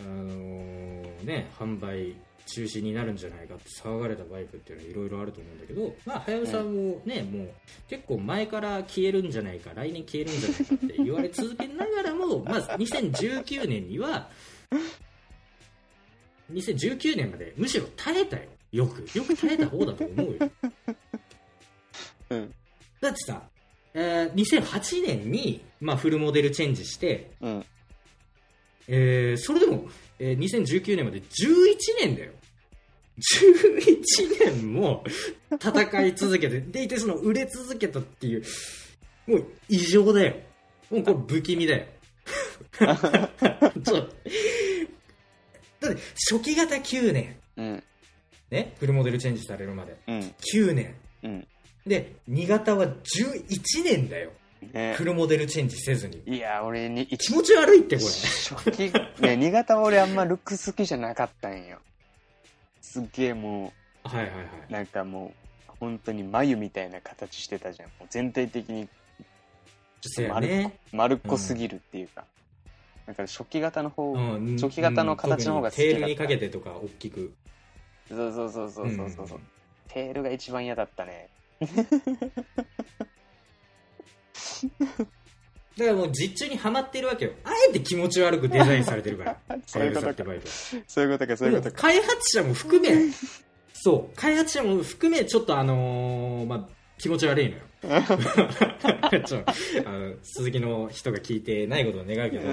あのーね、販売中止になるんじゃないかって騒がれたバイクっていうのはいろいろあると思うんだけど、まあ、はやぶさもね、もう結構前から消えるんじゃないか、来年消えるんじゃないかって言われ続けながらも、[laughs] まあ、2019年には、2019年までむしろ耐えたよ。よく。よく耐えた方だと思うよ。うん。だってさ、えー2008年に、まあ、フルモデルチェンジして、うん。えーそれでも、えー2019年まで11年だよ。11年も戦い続けて、[laughs] でいてその売れ続けたっていう、もう異常だよ。もうこれ不気味だよ。[laughs] ちょだって初期型9年、うん。ね、フルモデルチェンジされるまで。うん。9年。うん。で、2型は11年だよ。ねフルモデルチェンジせずに。いや、俺に、気持ち悪いってこれ。初期、[laughs] ね、新潟は俺あんまルック好きじゃなかったんよ。すっげえもはいはいはい。う、なんかもう、本当に眉みたいな形してたじゃん。もう全体的にそうや丸っこね。丸っこすぎるっていうか。だから初期型の方、うん初期型の形の方が好きだった特にテールにかけてとか大きく。そうそうそうそうそうそう。んテールが一番嫌だったね。だからもう実中にはまってるわけよ。あえて気持ち悪くデザインされてるから。[laughs] そういうことかそういうことか、そういうことか。開発者も含め、そう、開発者も含め、ちょっとあのーまあ、気持ち悪いのよ。ちょあの鈴木の人が聞いてないことを願うけど、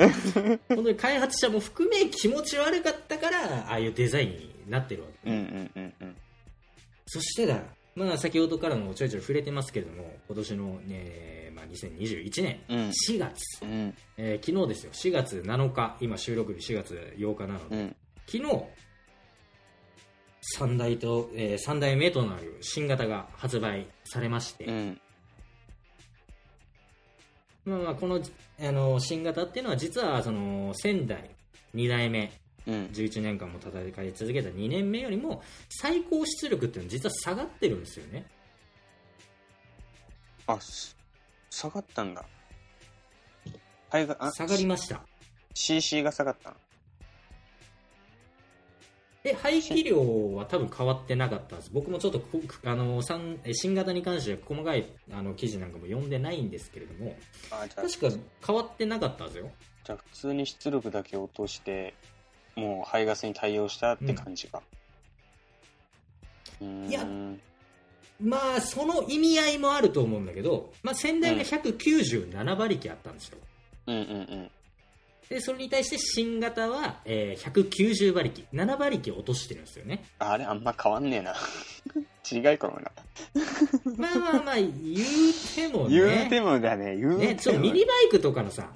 本当に開発者も含め気持ち悪かったから、ああいうデザインになってるわけ。うんうんうんうん。そしてだ、まあ、先ほどからもちょいちょい触れてますけれども、今年の、ねまあ、2021年うん。4月、うん。えー昨日ですよ、4月7日、今収録日4月8日なので、うん。昨日3代と、えー三代目となる新型が発売されまして、うん。まあまあこのあの新型っていうのは実はその仙台2代目うん。11年間も戦い続けた2年目よりも最高出力っていうのは実は下がってるんですよね。あ、す下がったんだ。あ、下がりました。CC が下がったの？で排気量は多分変わってなかったんです。僕もちょっとこあの新型に関しては細かいあの記事なんかも読んでないんですけれども確か変わってなかったんですよ。じゃあ普通に出力だけ落として、もう排ガスに対応したって感じか。うーん。いやまあその意味合いもあると思うんだけど、まあ、先代が197馬力あったんですよ、うんうんうん。で、それに対して新型は、えー190馬力。7馬力落としてるんですよね。あれあんま変わんねえな。[laughs] 違いかもな。まあまあまあ、言うてもね。[laughs] 言うてもだね、言うても。ね、ちょっとミニバイクとかのさ、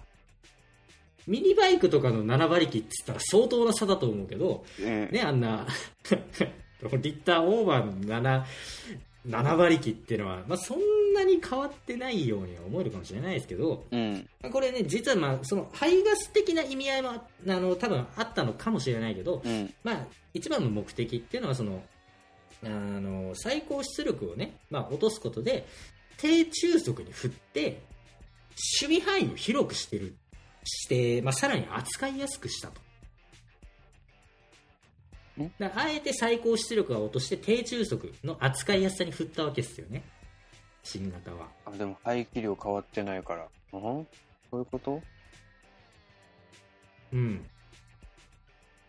ミニバイクとかの7馬力って言ったら相当な差だと思うけど、うん。ね、あんな、[laughs] リッターオーバーの7、7馬力っていうのは、まあそんなに変わってないようには思えるかもしれないですけど、うん。これね、実はまあ、その排ガス的な意味合いも、あの、多分あったのかもしれないけど、うん。ままあ、一番の目的っていうのは、その、あの、最高出力をね、まあ、落とすことで、低中速に振って、守備範囲を広くしてる、して、まあ、さらに扱いやすくしたと。んだあえて最高出力を落として低中速の扱いやすさに振ったわけですよね。新型は。あ、でも排気量変わってないから。うんそういうこと？うん。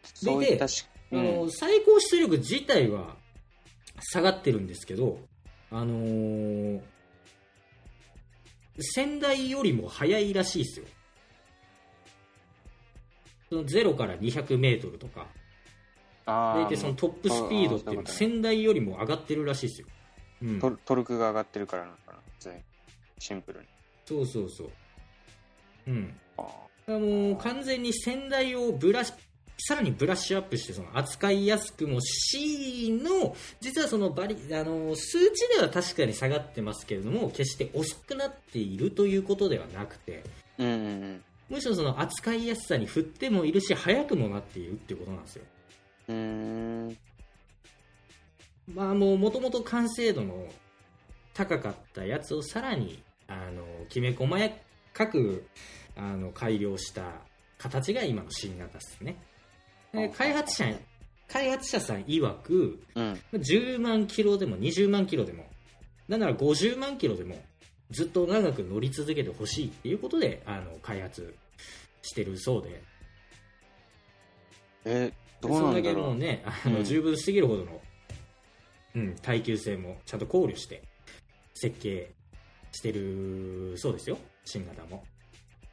そういったし、あうんの最高出力自体は下がってるんですけど、あのー先代よりも速いらしいですよ。その0から200メートルとか、あ大体そのトップスピードっていうのは先代よりも上がってるらしいですよ。うん、トルトルクが上がってるからなのかなシンプルに。そうそうそう。うん。ああの完全に先代をブラッさらにブラッシュアップしてその扱いやすくもしの実はそのバリあの数値では確かに下がってますけれども決して遅くなっているということではなくてうんうんうん。むしろその扱いやすさに振ってもいるし速くもなっているっていうことなんですよ。うーん。まあもう元々完成度の高かったやつをさらにあのきめ細やかくあの改良した形が今の新型ですね。で開発者開発者さん曰くうん。10万キロでも20万キロでもなんなら50万キロでもずっと長く乗り続けてほしいっていうことであの開発してるそうでえ、どうそだけなんんだろう。もうね、あのうん十分すぎるほどの、うん、耐久性もちゃんと考慮して設計してるそうですよ、新型も。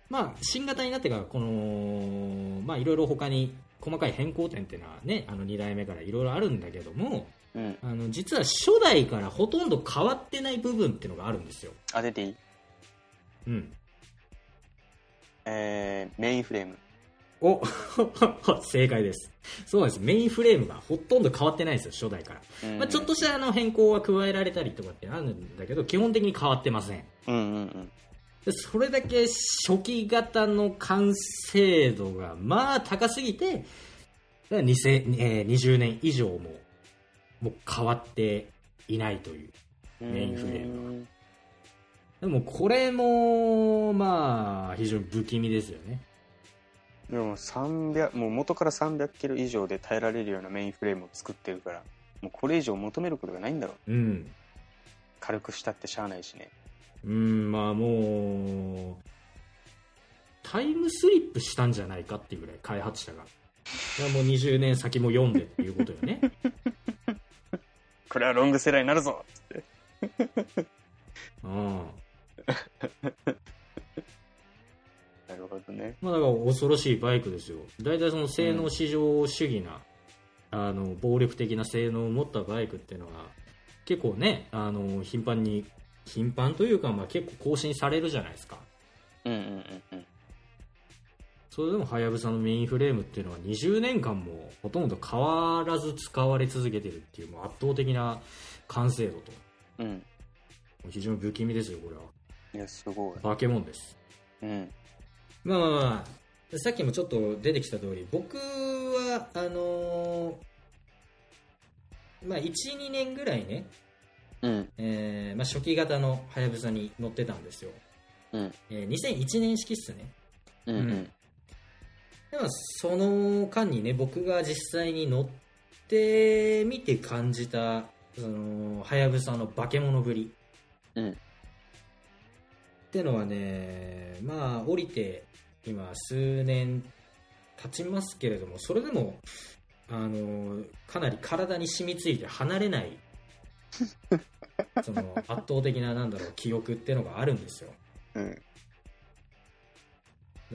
まあ、新型になってから、この、まあ、いろいろ他に細かい変更点っていうのはね、あの2代目からいろいろあるんだけども、うん。あの、実は初代からほとんど変わってない部分っていうのがあるんですよ。当てていいうん。えー、メインフレーム。お [laughs] 正解です。そうです。メインフレームがほとんど変わってないんですよ、初代から。うんまあ、ちょっとしたあの変更は加えられたりとかってあるんだけど、基本的に変わってません。うんうんうん。でそれだけ初期型の完成度がまあ高すぎて、だから2000えー20年以上ももう変わっていないという。メインフレームでもこれも、まあ、非常に不気味ですよね。でも300、もう元から300キロ以上で耐えられるようなメインフレームを作ってるから、もうこれ以上求めることがないんだろう。うん。軽くしたってしゃあないしね。うん、まあもう、タイムスリップしたんじゃないかっていうぐらい開発者が。いやもう20年先も読んでっていうことよね。[laughs] これはロングセラーになるぞつって。[laughs] うん。[laughs] なるほどね。まあだから恐ろしいバイクですよ。大体その性能至上主義な、あの、暴力的な性能を持ったバイクっていうのは、結構ね、あの、頻繁に、頻繁というか、まあ結構更新されるじゃないですか。うんうんうんうん。それでもはやぶさのメインフレームっていうのは20年間もほとんど変わらず使われ続けてるっていうもう圧倒的な完成度と。うん。非常に不気味ですよ、これは。いや、すごい。化け物です。うん。まあまあまあ、さっきもちょっと出てきた通り、僕は、あのーまあ1、2年ぐらいね、うん。えーまあ、初期型のはやぶさに乗ってたんですよ。うん。えー2001年式っすね。うんうん。でもその間にね、僕が実際に乗ってみて感じた、その、はやぶさの化け物ぶりうん。ってのはね、まあ、降りて今数年経ちますけれども、それでも、あの、かなり体に染みついて離れない、[laughs] その圧倒的な、なんだろう、記憶ってのがあるんですよ。うん。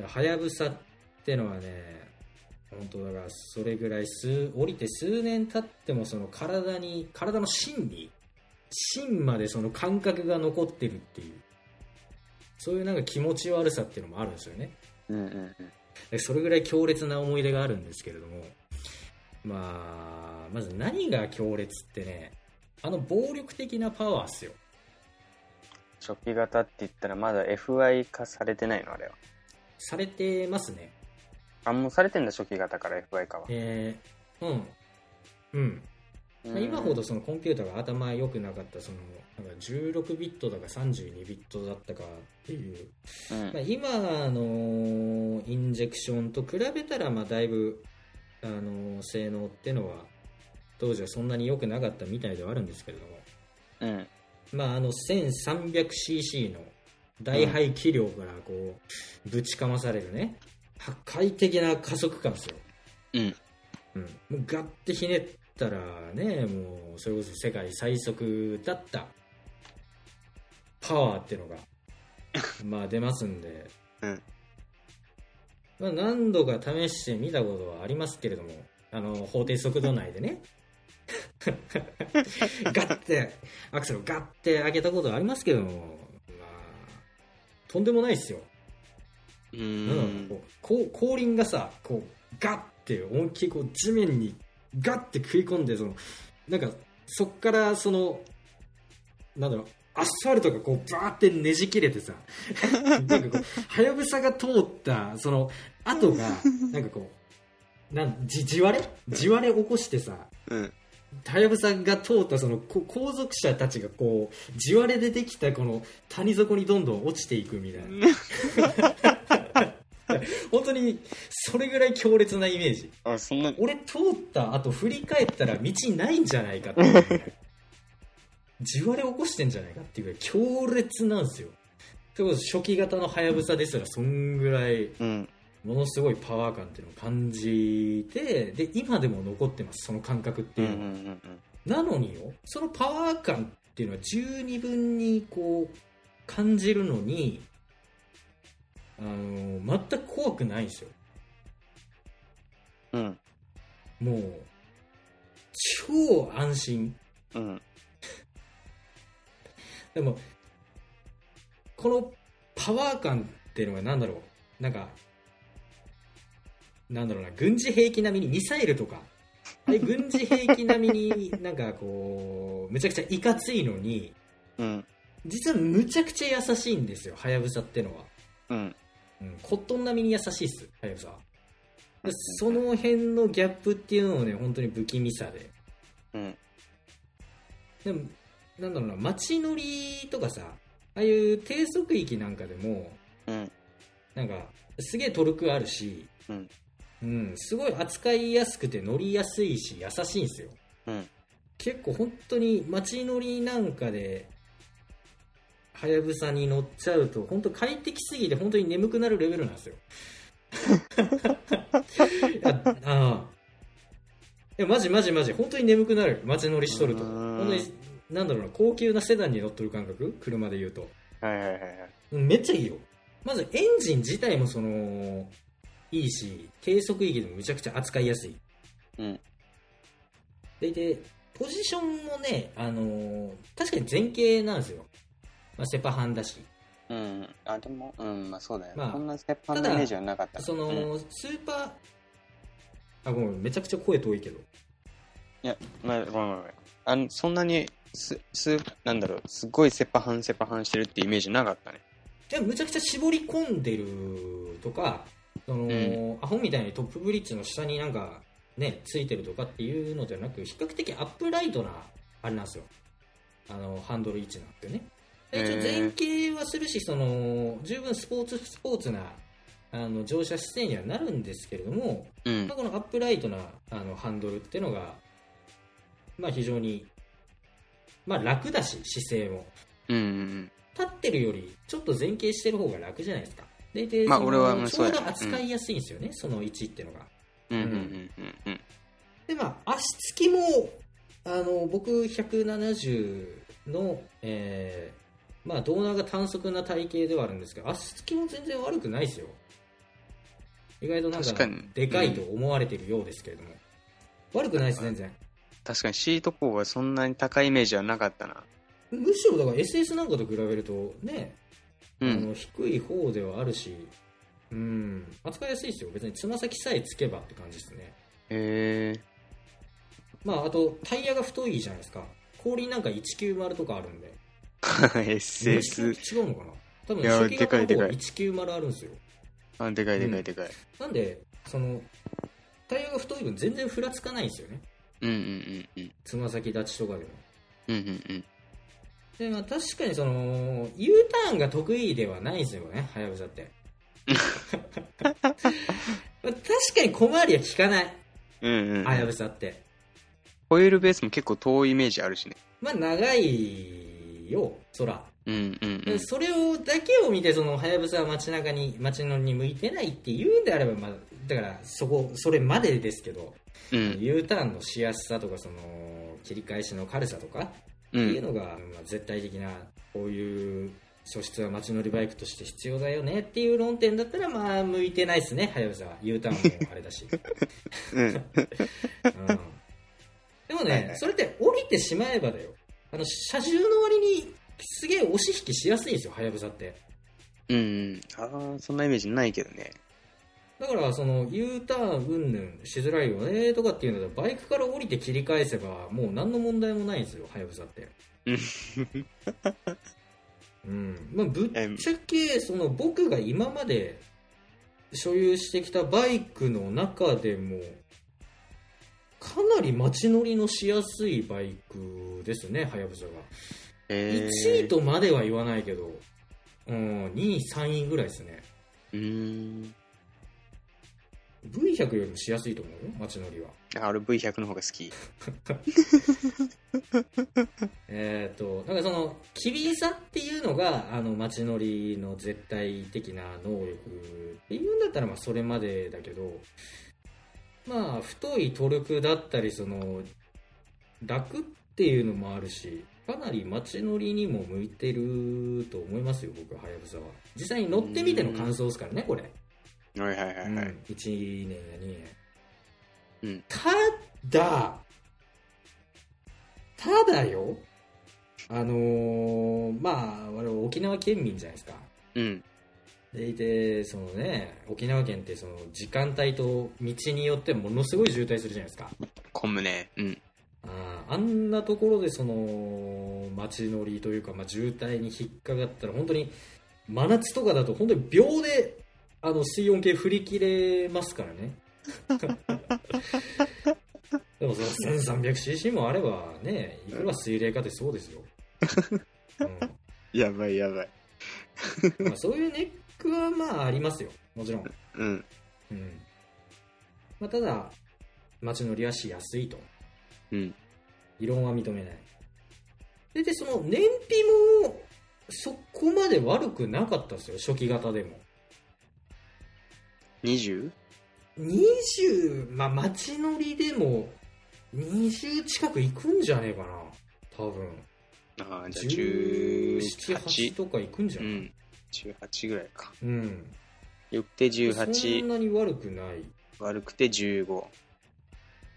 はやぶさっってのはね本当だからそれぐらい数降りて数年経ってもその体に体の芯に芯までその感覚が残ってるっていうそういうなんか気持ち悪さっていうのもあるんですよねうんうんうん。でそれぐらい強烈な思い出があるんですけれどもまあまず何が強烈ってねあの暴力的なパワーっすよ初期型って言ったらまだ FI 化されてないのあれは。されてますねあ、もうされてんだ、初期型から FI 化は。えー、うんうんまあ今ほどそのコンピューターが頭良くなかったそのなんか16ビットだか32ビットだったかっていう、うん。まあ、今のインジェクションと比べたらまあだいぶあの性能ってのは当時はそんなに良くなかったみたいではあるんですけれども、うん。まあ、あの 1300cc の大排気量からこうぶちかまされるね破壊的な加速感ですよ。うん。うん、もうガッてひねったらねもうそれこそ世界最速だったパワーっていうのが [laughs] まあ出ますんで、うん。まあ、何度か試してみたことはありますけれどもあの法定速度内でね。[laughs] ガッてアクセルをガッて上げたことはありますけども、まあ、とんでもないですよ。うなん。こう後輪がさこうガッて思いっきりこう地面にガッて食い込んでそのなんかそっからそのなんだろうアスファルトがこうバーってねじ切れてさ [laughs] なんかこうはやぶさが通ったその跡がなんかこうなんじ地割れ？地割れ起こしてさうん。はやぶさが通ったそのこ後続者たちがこう地割れでできたこの谷底にどんどん落ちていくみたいな [laughs] [laughs] 本当にそれぐらい強烈なイメージ。あ、そんな、俺通った後振り返ったら道ないんじゃないかって [laughs] 地割れ起こしてんじゃないかっていうぐらい強烈なんですよ。それこそ初期型のはやぶさですらそんぐらいうん。ものすごいパワー感っていうのを感じてで今でも残ってますその感覚ってうんいううんのは、うん。なのによそのパワー感っていうのは十二分にこう感じるのにあの全く怖くないんですようん。もう超安心うん。でもこのパワー感っていうのが何だろうなんかなんだろうな軍事兵器並みにミサイルとかあれ軍事兵器並みに [laughs] なんかこうむちゃくちゃいかついのにうん。実はむちゃくちゃ優しいんですよはやぶさってのは、うん。うん、コットン並みに優しいっすはやぶさその辺のギャップっていうのをね本当に不気味さでうん。でもなんだろうな街乗りとかさああいう低速域なんかでもうん。なんかすげえトルクあるし、うんうんすごい扱いやすくて乗りやすいし優しいんですようん。結構本当に街乗りなんかではやぶさに乗っちゃうと本当快適すぎて本当に眠くなるレベルなんですよ。[laughs] あああ。いやマジマジマジ。本当に眠くなる。街乗りしとると。本当になんだろうな。高級なセダンに乗っとる感覚？車で言うと。はいはいはいはい。うんめっちゃいいよ。まずエンジン自体もそのいいし低速域でもめちゃくちゃ扱いやすい。うん。ででポジションもね、あのー確かに前傾なんですよ、まあ、セパハンだしうん。あ、でも、うん、まあそうだよね。まあこんな鉄板のイメージはなかったなその、うんスーパーあごめんめちゃくちゃ声遠いけどいや、まあ、ごめんごめん。あの、そんなに、す、す、なんだろう、すごいセパハンセパハンしてるってイメージなかったね。でもむちゃくちゃ絞り込んでるとかその、んアホみたいにトップブリッジの下になんかねついてるとかっていうのではなく比較的アップライトなあれなんですよあのハンドル位置なんですよねで前傾はするしその十分スポーツスポーツなあの乗車姿勢にはなるんですけれども、うん。まあ、。このアップライトなあのハンドルっていうのが、まあ、非常に、まあ、楽だし姿勢も。うんうん立ってるよりちょっと前傾してる方が楽じゃないですか。ででまあ俺はそうや。うど扱いやすいんですよね、その位置っていうのが。うん。うんうんうんうん。でまあ足つきもあの僕170の、えーまあ胴長が短足な体型ではあるんですけど足つきも全然悪くないですよ。意外となんかでかいと思われているようですけれども、悪くないです全然。確かにシート高はそんなに高いイメージはなかったな。むしろだから SS なんかと比べるとね、あうん。の低い方ではあるしうん。扱いやすいですよ。別につま先さえつけばって感じですね。へえ。まああとタイヤが太いじゃないですか。後輪なんか190とかあるんで SS。違うのかな？多分初期型の方でかいで190あるんですよあ、でかいでかいでかい。なんでそのタイヤが太い分全然ふらつかないんですよねうんうんうんうん。つま先立ちとかでもうんうんうん。で、まあ、確かにその U ターンが得意ではないんですよねはやぶさって [laughs] まあ確かに小回りは効かないうんうん。はやぶさってホイールベースも結構遠いイメージあるしね。まあ長いよ空うんうんうん。それをだけを見てそのはやぶさは街中に街のに向いてないって言うんであれば、まあ、だからそこそれまでですけど、うん。U ターンのしやすさとかその切り返しの軽さとかってう。いうんのが、まあ、絶対的なこういう素質は街乗りバイクとして必要だよねっていう論点だったらまあ向いてないですねはやぶさは U ターンもあれだし、[laughs] うん。[laughs] うん、でもね、はいはいそれって降りてしまえばだよあの車重の割にすげえ押し引きしやすいんですよはやぶさってうんうん。ああ、そんなイメージないけどね。だからその U ターンうんぬんしづらいよねとかっていうのでバイクから降りて切り返せばもう何の問題もないんですよはやぶさってうんうんまあ、ぶっちゃけその僕が今まで所有してきたバイクの中でもかなり街乗りのしやすいバイクですねはやぶさが。え1位とまでは言わないけど、うん、2位3位ぐらいですね。うーん。V100 よりもしやすいと思う？よ街乗りは。あ俺 V100 の方が好き。[laughs] えっ、となんかその機敏さっていうのがあの街乗りの絶対的な能力っていうんだったらまあそれまでだけどまあ太いトルクだったりその楽っていうのもあるしかなり街乗りにも向いてると思いますよ僕ははやぶさは実際に乗ってみての感想ですからねこれ、はいはいはいはい。うん、1年や2年うん。ただ、ただよ、あのーまあ、我々沖縄県民じゃないですか。うん。でいて、そのね、沖縄県ってその時間帯と道によってものすごい渋滞するじゃないですか。混むね。うん。あーあんなところでその街乗りというか、まあ、渋滞に引っかかったら本当に真夏とかだと本当に秒であの水温計振り切れますからね [laughs] でもその 1300cc もあればねいくら水冷かってそうですよ、[laughs] やばいやばい。うんまあ、そういうネックはまあありますよ。もちろん、うん。うん。まあ、ただ街乗りはしやすいと。うん。異論は認めない。ででその燃費もそこまで悪くなかったですよ。初期型でも。20? 20まあ街乗りでも20近くいくんじゃねえかな。多分。ああ、じゃあ17 1718とかいくんじゃない、うん。18ぐらいか。うん、よくてそん18、なに悪くない。悪くて15。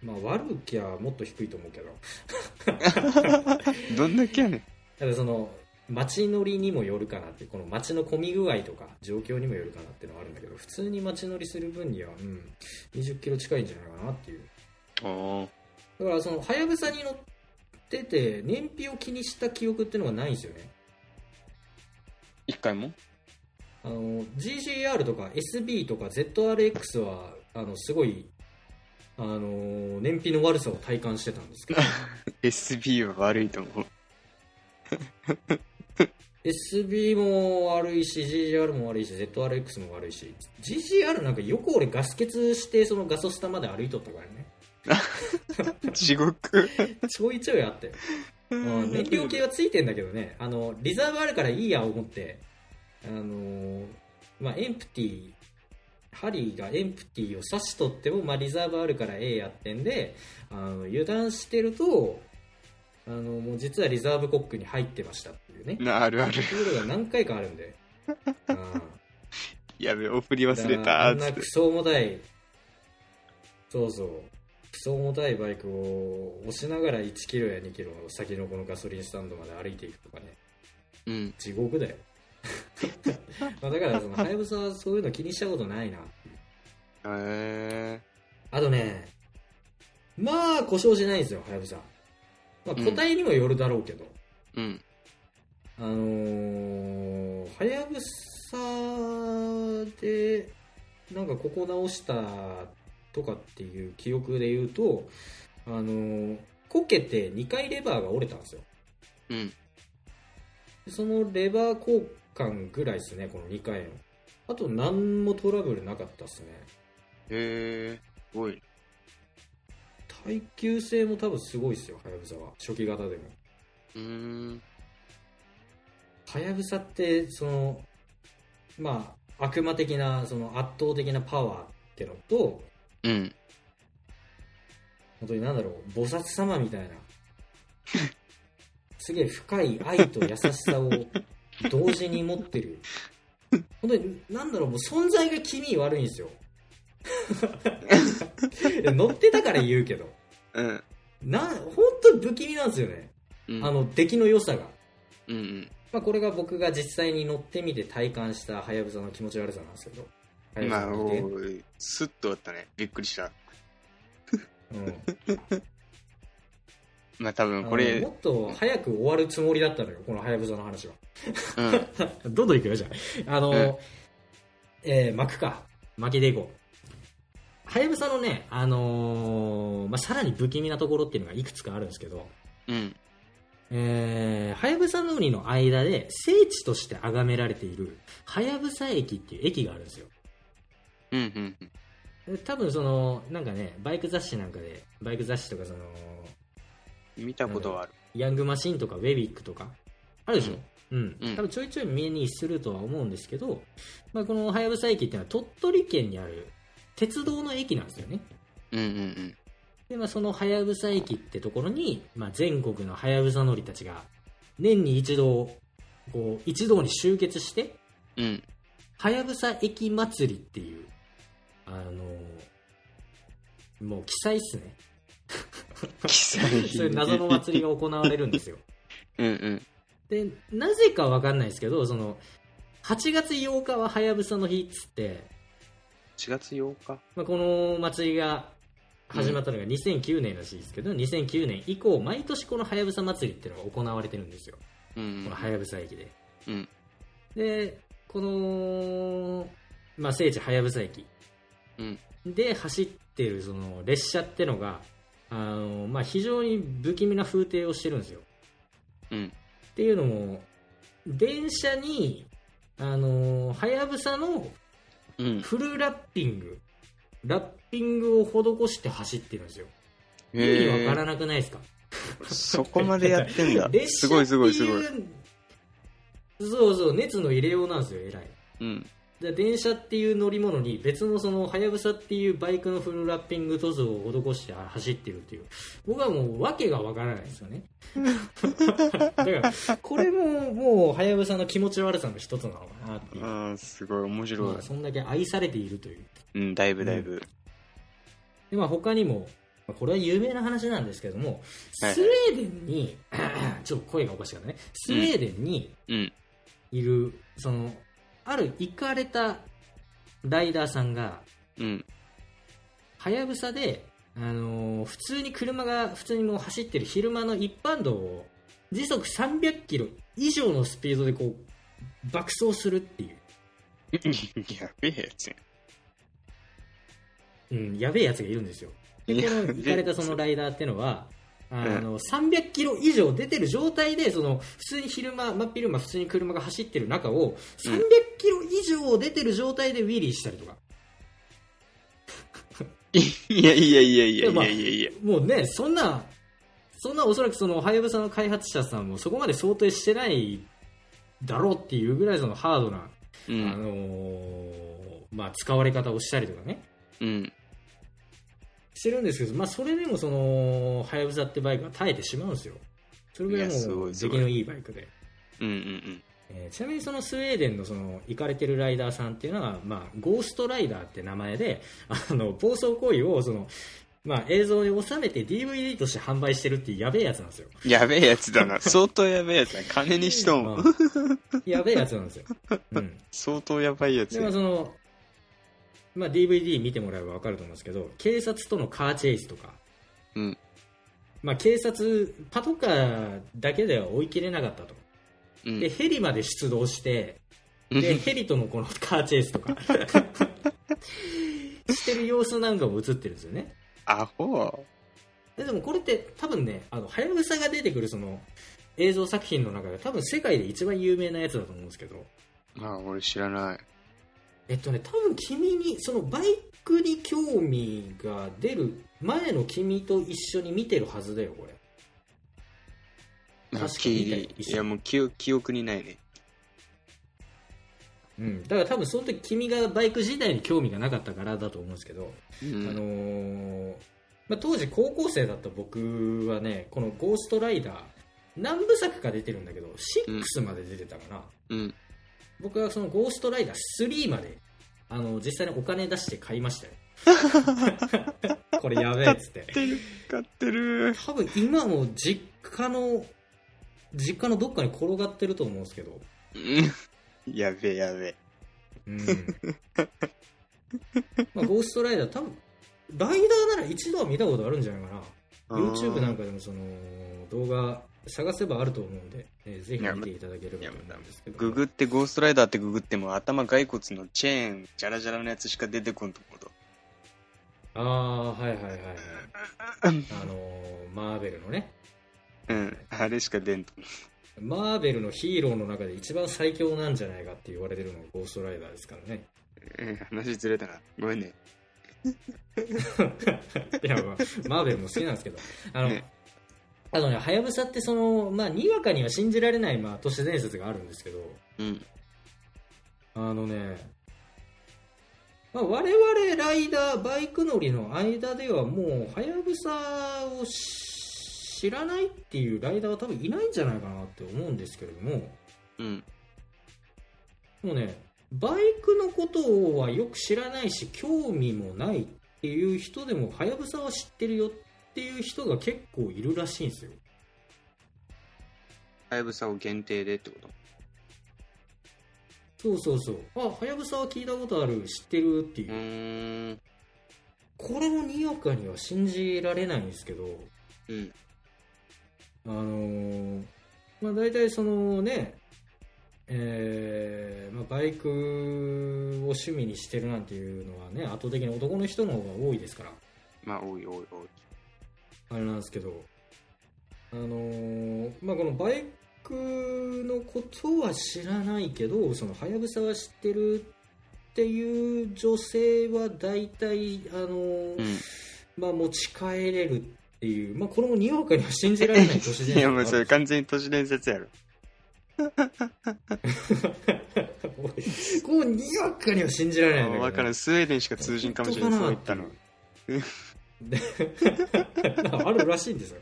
まあ悪きゃもっと低いと思うけど。[laughs] どんだけやねん。ただその街乗りにもよるかなってこの街の混み具合とか状況にもよるかなっていうのはあるんだけど普通に街乗りする分には、うん、20キロ近いんじゃないかなっていう。あだからそのはやぶさに乗ってて燃費を気にした記憶っていうのがないんですよね。一回も？あの GGR とか SB とか ZRX はあのすごいあの燃費の悪さを体感してたんですけど。[laughs] SB は悪いと思う。[laughs] SB も悪いし GGR も悪いし ZRX も悪いし GGR なんかよく俺ガス欠してそのガソスタまで歩いとったからね。[laughs] 地獄。ちょいちょいあって。うん燃料系はついてんだけどね。あのリザーブあるからいいや思ってあのーまあエンプティ針がエンプティを刺しとっても、まあ、リザーブあるからええやってんであの油断してるとあのもう実はリザーブコックに入ってましたっていうねなあるある。そういうことが何回かあるんで、[laughs] うんやべ、送り忘れたーっつってんなク。ソ重たいそうそうクソ重たいバイクを押しながら1キロや2キロ先のこのガソリンスタンドまで歩いていくとかねうん。地獄だよ [laughs] まあだからそのはやぶさはそういうの気にしたことないなへえあとねまあ故障しないんですよはやぶさまあうん個体にもよるだろうけど、ー。うん。あのーはやぶさでなんかここ直したとかっていう記憶で言うとあのーこけて2回レバーが折れたんですようん。そのレバー交換ぐらいですねこの2回のあと何もトラブルなかったっすねへえすごい。耐久性も多分すごいですよはやぶさは初期型でもうーん。はやぶさってそのまあ悪魔的なその圧倒的なパワーってのとうん。本当になんだろう菩薩様みたいなすげえ深い愛と優しさを同時に持ってる [laughs] 本当になんだろうもう存在が気味悪いんですよ [laughs] 乗ってたから言うけどうん。な本当に不気味なんですよねうん。あの出来の良さが、うんうん。まあ、これが僕が実際に乗ってみて体感したはやぶさの気持ち悪さなんですけどはやぶまあ、さ見ておースッとあったね。びっくりした。うんまあ多分これ。も、っと早く終わるつもりだったのよこのはやぶさの話は。うん。[laughs] どんどんいくよじゃあ。あの、うん。えー巻くか。巻きでいこう。はやぶさのねあのーまあ、さらに不気味なところっていうのがいくつかあるんですけど。うん。えーはやぶさの海の間で聖地として崇められているはやぶさ駅っていう駅があるんですよ。うんうんうん。多分そのなんかねバイク雑誌なんかでバイク雑誌とかその見たことはある。ヤングマシンとかウェビックとか。あるでしょ、うん。うん。多分ちょいちょい目にするとは思うんですけど、まあ、このはやぶさ駅っていうのは鳥取県にある鉄道の駅なんですよね。うんうんで、まあ、そのはやぶさ駅ってところに、まあ、全国のはやぶさ乗りたちが年に一度こう一堂に集結してうん。うん。はやぶさ駅祭りっていうあのもう記載っすね [laughs] そういう謎の祭りが行われるんですよ [laughs] うんうん。でなぜかわかんないですけどその8月8日ははやぶさの日っつって、4月8日？まあ、この祭りが始まったのが2009年らしいですけど、2009年以降毎年このはやぶさ祭りっていうのが行われてるんですようんこのはやぶさ駅でうん。でこの、まあ、聖地はやぶさ駅うん。で走ってるその列車ってのがあの、まあ、非常に不気味な風景をしてるんですようん。っていうのも電車にあのはやぶさのうん。フルラッピングラッピングを施して走ってるんですよ意味わからなくないですか？そこまでやってんだ。[laughs] 列すごいすごいすごい。そうそう熱の入れようなんですよ偉いうん。で電車っていう乗り物に別のそのはやぶさっていうバイクのフルラッピング塗装を施して走ってるっていう。僕はもう訳がわからないですよね。[laughs] だからこれももうはやぶさの気持ち悪さの一つなのかなっていう、ああ、すごい面白い。まあ。そんだけ愛されているという。うん、だいぶだいぶ。で、まあ、他にもまあこれは有名な話なんですけどもはいスウェーデンに [clears throat] ちょっと声がおかしかったね。スウェーデンにうん。いる、そのある行かれたライダーさんがうん。はやぶさで、あのー普通に車が普通にもう走ってる昼間の一般道を時速300キロ以上のスピードでこう爆走するっていう、[laughs] やべえやつやうん、やべえやつがいるんですよ。でこの行かれたそのライダーってのはあの300キロ以上出てる状態でその普通に昼間真っ昼間普通に車が走ってる中を300キロ以上出てる状態でウィリーしたりとか [laughs] いやいやいやいやいまあやいやいや。もうね、そんな、そんなおそらくその、はやぶさの開発者さんもそこまで想定してないだろうっていうぐらいそのハードな、うあん。のーまあ、使われ方をしたりとかね、うん。してるんですけど、まあ、それでもその、はやぶさってバイクは耐えてしまうんですよ。それぐらいもう、出来のいいバイクで。うんうんえーちなみにそのスウェーデンのその行かれてるライダーさんっていうのは、まあ、ゴーストライダーって名前で [laughs] あの暴走行為をその、まあ、映像に収めて DVD として販売してるっていうやべえやつなんですよ。やべえやつだな。[laughs] 相当やべえやつだ。金にしとん。まあやべえやつなんですよ。うん。相当やばいやつで、まあ、その、まあ、DVD 見てもらえば分かると思うんですけど、警察とのカーチェイスとか、うん。まあ、警察、パトカーだけでは追い切れなかったと。うん。で、ヘリまで出動して、うんで、ヘリとのこのカーチェイスとか、[laughs] してる様子なんかも映ってるんですよね。アホででもこれって多分ね、あの、はやぶさが出てくるその、映像作品の中で多分世界で一番有名なやつだと思うんですけど、ああ、俺知らない。えっとね、多分君に、そのバイクに興味が出る前の君と一緒に見てるはずだよ、これ。確かにいや、もう記憶記憶にないね。うん。だから多分その時君がバイク自体に興味がなかったからだと思うんですけど、うあん。のーまあ、当時高校生だった僕はね、このゴーストライダー、何部作か出てるんだけど、6まで出てたかな。うん。僕はそのゴーストライダー3まで、あの、実際にお金出して買いましたよ。[laughs] これやべえっつって。てる、買ってる。多分今も実家の、実家のどっかに転がってると思うんですけど。うん。やべえやべえ。うん。まあ、ゴーストライダー多分、ライダーなら一度は見たことあるんじゃないかな。YouTube なんかでもその動画探せばあると思うんで、えーぜひ見ていただければと思うんですけど。ググってゴーストライダーってググっても頭骸骨のチェーン、ジャラジャラのやつしか出てこんと思うと。ああ、はいはいはいはい。あのーマーベルのね。うん。あれしか出んと思マーベルのヒーローの中で一番最強なんじゃないかって言われてるのがゴーストライダーですからね。う。うん。話ずれたな。ごめんね。[laughs] いや、まあ、マーベルも好きなんですけど。あの、ねあのね、はやぶさってその、まあ、にわかには信じられない、まあ、都市伝説があるんですけど、うん。あのね、まあ、我々ライダー、バイク乗りの間ではもう、はやぶさをし知らないっていうライダーは多分いないんじゃないかなって思うんですけれども、うん。もうね、バイクのことはよく知らないし、興味もないっていう人でも、はやぶさは知ってるよっていう人が結構いるらしいんですよ。はやぶさを限定でってこと？そうそうそう。あ、はやぶさは聞いたことある、知ってるっていうう。これもにわかには信じられないんですけど、うん。あのーまあ大体そのね、えーまあ、バイクを趣味にしてるなんていうのはね、圧倒的に男の人の方が多いですから、まあ、多い多い多い。あれなんですけど、あのーまあこのバイクのことは知らないけど、そのはやぶさは知ってるっていう女性は大体、あのーうん。まあ持ち帰れるっていう、まあこれもにわかには信じられない都市伝説 [laughs] いや、もうそれ完全に都市伝説やろ。[laughs] こうにわかには信じられないんだけど、わからん。スウェーデンしか通じんかもしれない。そう言ったの。の [laughs] あるらしいんですよ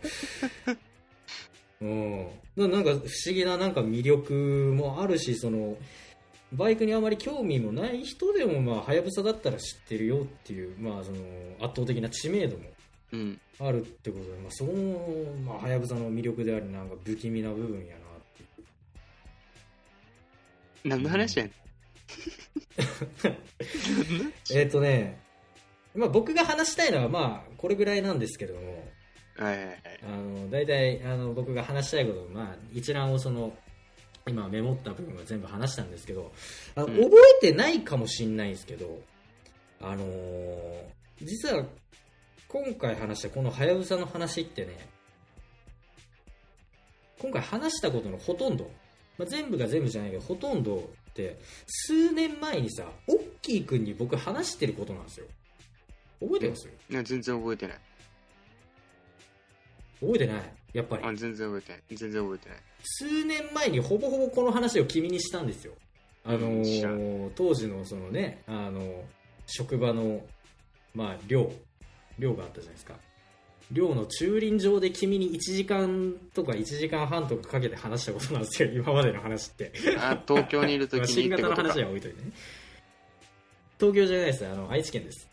うんななんか不思議ななんか魅力もあるしそのバイクにあまり興味もない人でもまあはやぶさだったら知ってるよっていうまあその圧倒的な知名度もうん。あるってことで、まあ、そのまあはやぶさの魅力でありなんか不気味な部分やなっていう何の話やねん。[laughs] えっ、とね、まあ、僕が話したいのはまあこれぐらいなんですけれども。はいはいはい。あの大体あの僕が話したいことを、まあ、一覧をその今メモった部分は全部話したんですけどあの、うん。覚えてないかもしれないんですけど、あのー実は今回話したこのはやぶさの話ってね今回話したことのほとんど、まあ、全部が全部じゃないけどほとんどって数年前にさオッキーくんに僕話してることなんですよ覚えてます？全然覚えてない。覚えてない？やっぱり。あ、全然覚えてない。全然覚えてない。数年前にほぼほぼこの話を君にしたんですよ。あのー当時のそのね、あの職場の、まあ、寮、寮があったじゃないですか。寮の駐輪場で君に1時間とか1時間半とかかけて話したことなんですよ。[laughs] 今までの話って。あ東京にいる時に新型のってことか。[laughs] 話は置いといてね。東京じゃないです。あの愛知県です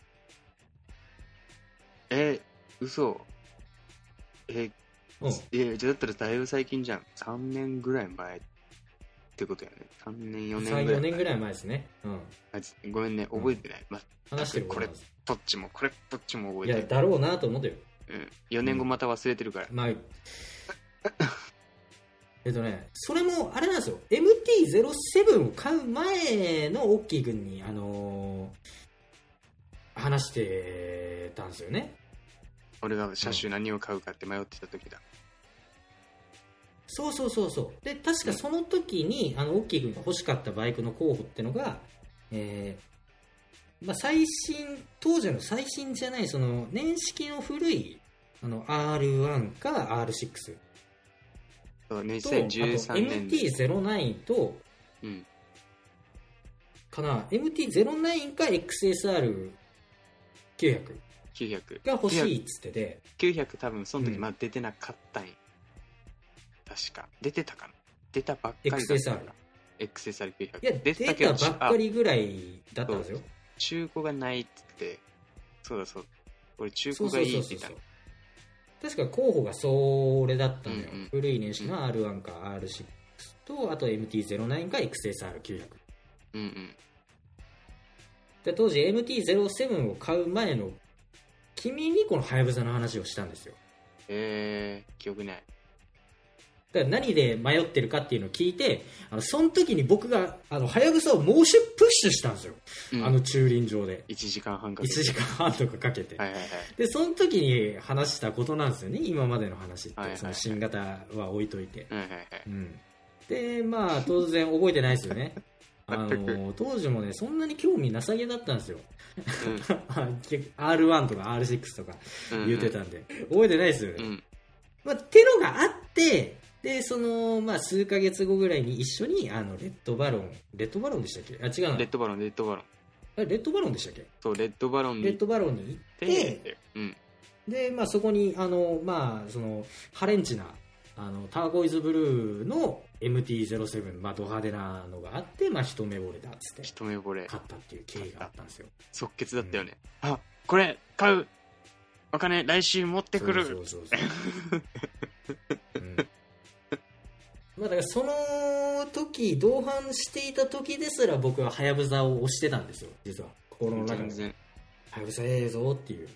え嘘。えうん。えじゃあだったらだいぶ最近じゃん。3年ぐらい前ってことやね。3年4年ぐらい34年ぐらい前ですね。うん。ごめんね。覚えてない、まあ話してることなんですどっちもこれどっちも覚いえてないやだろうなと思ったよ。うん、4年後また忘れてるから、まあえっとねそれもあれなんですよ。MT-07 を買う前のオッキー君にあのー話してたんですよね俺が車種何を買うかって迷ってた時だ、そうそうそうそう。で確かその時に、あのオッキー君が欲しかったバイクの候補ってのが、えーまあ、最新当時の最新じゃないその年式の古いあの R1 か R6 そうねとあと2013年で MT-09 とうん。かな。MT-09 か XSR900 900が欲しいっつってて。900多分その時うん。まだ出てなかったんや、確か。出てたかな。出たばっかりだった XSR XSR900 いや出てたけどたばっかりぐらいだったんですよ。あ中古がないっつって。そうだそう。俺中古がいいって言ったの。確か候補がそれだったのよ、うんうん。古い年式の R1 か R6 とあと MT-09 か XSR900 うんうん。で当時 MT-07 を買う前の君にこのハヤブサの話をしたんですよ。えー、記憶ない。だから何で迷ってるかっていうのを聞いてあのその時に僕があのハヤブサを猛シュプッシュしたんですよ、うん。あの駐輪場で。1時間半か1けて。時間半とかかけて、はいはいはい。でその時に話したことなんですよね今までの話って、はいはいはい。その新型は置いといて、はいはいはい。うん、でまあ当然覚えてないですよねあの当時もねそんなに興味なさげだったんですよ。うん。[laughs] R1 とか R6 とかうん言ってたんで、覚えてないですよね、うん。まあ、ってのがあってでその、まあ、数ヶ月後ぐらいに一緒にあのレッドバロン。レッドバロンでしたっけ？あ違うな。レッドバロンレッドバロン。あレッドバロンでしたっけ？そうレッドバロンにレッドバロンに行ってで、まあ、そこにあの、まあ、そのハレンチなあのターコイズブルーの MT-07、まあ、ド派手なのがあって、まあ、一目惚れだっつって一目惚れ。買ったっていう経緯があったんですよ。即決だったよね、あこれ買う。お金来週持ってくる。そうそうそうそう、うん。まあ、だからその時同伴していた時ですら僕ははやぶさを押してたんですよ実は。心の中で。はやぶさええぞっていう、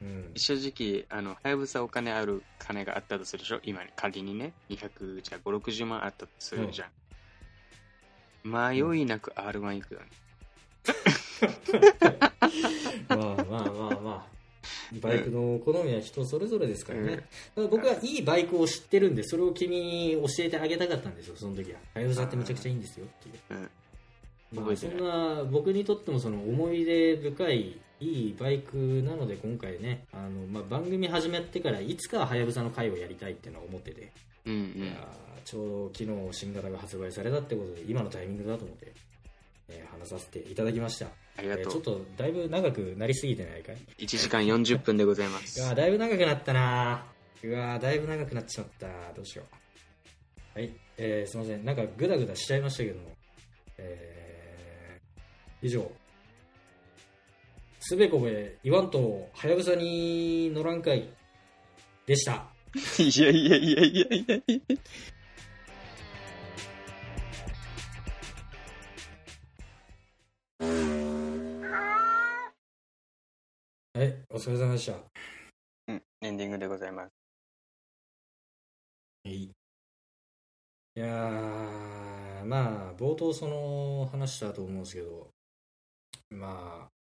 うん、正直あのはやぶさお金ある金があったとするでしょ？今仮にね200じゃあ560万あったとするじゃん、迷いなく R1 行くよね、まあまあまあまあ。バイクの好みは人それぞれですからね、うん。僕はいいバイクを知ってるんでそれを君に教えてあげたかったんですよその時は。はやぶさってめちゃくちゃいいんですよっていう。うん。まあ、そんな僕にとってもその思い出深いいいバイクなので今回ねあの、まあ、番組始めてからいつかははやぶさの回をやりたいっていうのは思ってて、うんうん。いやーちょうど昨日新型が発売されたってことで今のタイミングだと思って、えー話させていただきました。ありがとう、えーちょっとだいぶ長くなりすぎてないかい？1時間40分でございます。だいぶ長くなったなうわーだいぶ長くなっちまった。どうしよう。はい、えーすいません。なんかグダグダしちゃいましたけども。えー以上すべこべ言わんとはやぶさに乗らんかいでした。いやいやいやいやいやいや。はいお疲れ様でした。うんエンディングでございます。はい。いやーまあ冒頭その話したと思うんですけどまあ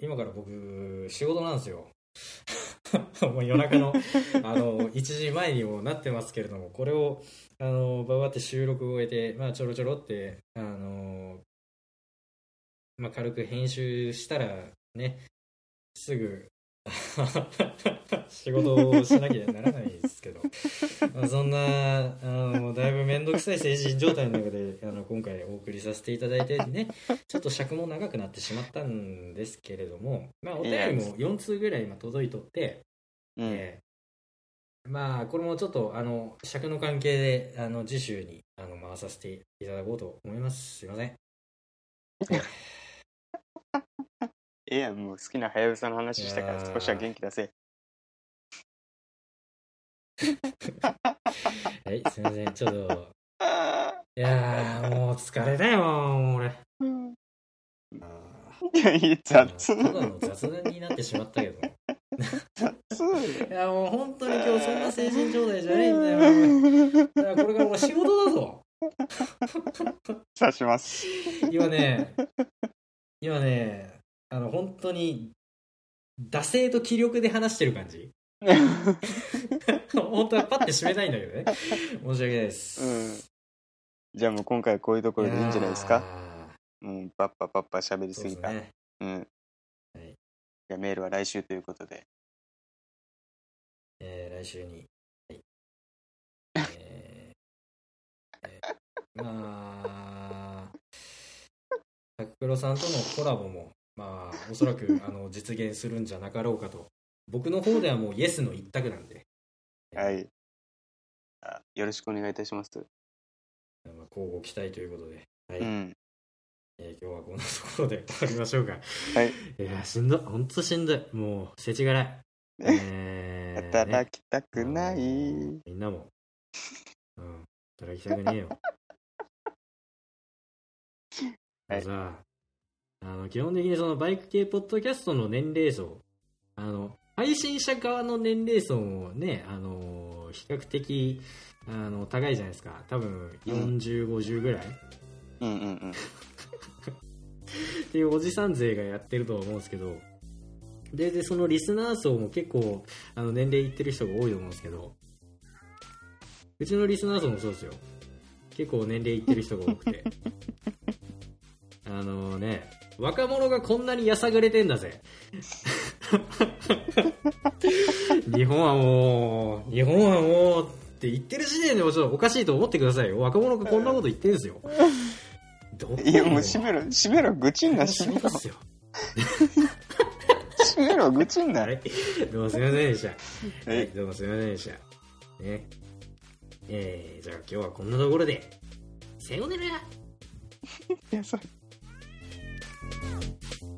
今から僕仕事なんですよ。[laughs] もう夜中の [laughs] あの1時前にもなってますけれどもこれをあのババって収録を終えて、まあ、ちょろちょろってあの、まあ、軽く編集したらねすぐ [laughs] 仕事をしなきゃならないですけど。まあそんなあのだいぶ面倒くさい精神状態の中であの今回お送りさせていただいてねちょっと尺も長くなってしまったんですけれども、まあ、お便りも4通ぐらい今届いとって、うん、え。まあこれもちょっとあの尺の関係であの次週にあの回させていただこうと思います。すいません [laughs] ええやん、もう好きなはやぶさの話したから少しは元気出せ。[laughs] はいすいませんちょっといやーもう疲れだよもう俺いや、いい、雑。ただの雑談になってしまったけど [laughs] い雑。やもう本当に今日そんな精神状態じゃないんだよだからこれからもう仕事だぞ [laughs] 刺します。今ね今ねあの本当に惰性と気力で話してる感じ？[laughs] 本当はパッて締めたいんだけどね申し訳ないです、うん。じゃあもう今回はこういうところでいいんじゃないですか？かうん、パッパパッパ喋りすぎた。そうねうん。はいじゃあメールは来週ということで。えー来週に、はいえーえーまあタククロさんとのコラボもまあおそらく [laughs] あの実現するんじゃなかろうかと。僕の方ではもうイエスの一択なんで、はい。あよろしくお願いいたします。まあ、交互期待ということで、はい。うん。えー今日はこんなところで [laughs] 終わりましょうか。はい。いやしんどい。ほんとしんどい。もう世知辛い、えーね働きたくない。みんなも、うん、働きたくねえよ。[laughs] はい。さあの基本的にそのバイク系ポッドキャストの年齢層あの配信者側の年齢層もねあの比較的あの高いじゃないですか。多分4050ぐらい、うんうんうん。っていうおじさん勢がやってると思うんですけど。ででそのリスナー層も結構あの年齢いってる人が多いと思うんですけど。うちのリスナー層もそうですよ。結構年齢いってる人が多くて。[laughs] あのね若者がこんなにやさぐれてんだぜ [laughs] 日本はもう日本はもうって言ってる時点でもちょっとおかしいと思ってくださいよ若者がこんなこと言ってるんですよどこいや、もう閉めろ、閉めろ、愚痴んな、閉めろ [laughs] 閉めろ、愚痴んな。はい。どうもすみませんでした。ははいい、どうもすみませんでした。ね。えー、じゃあ今日はこんなところで、さようならいや、それ。Música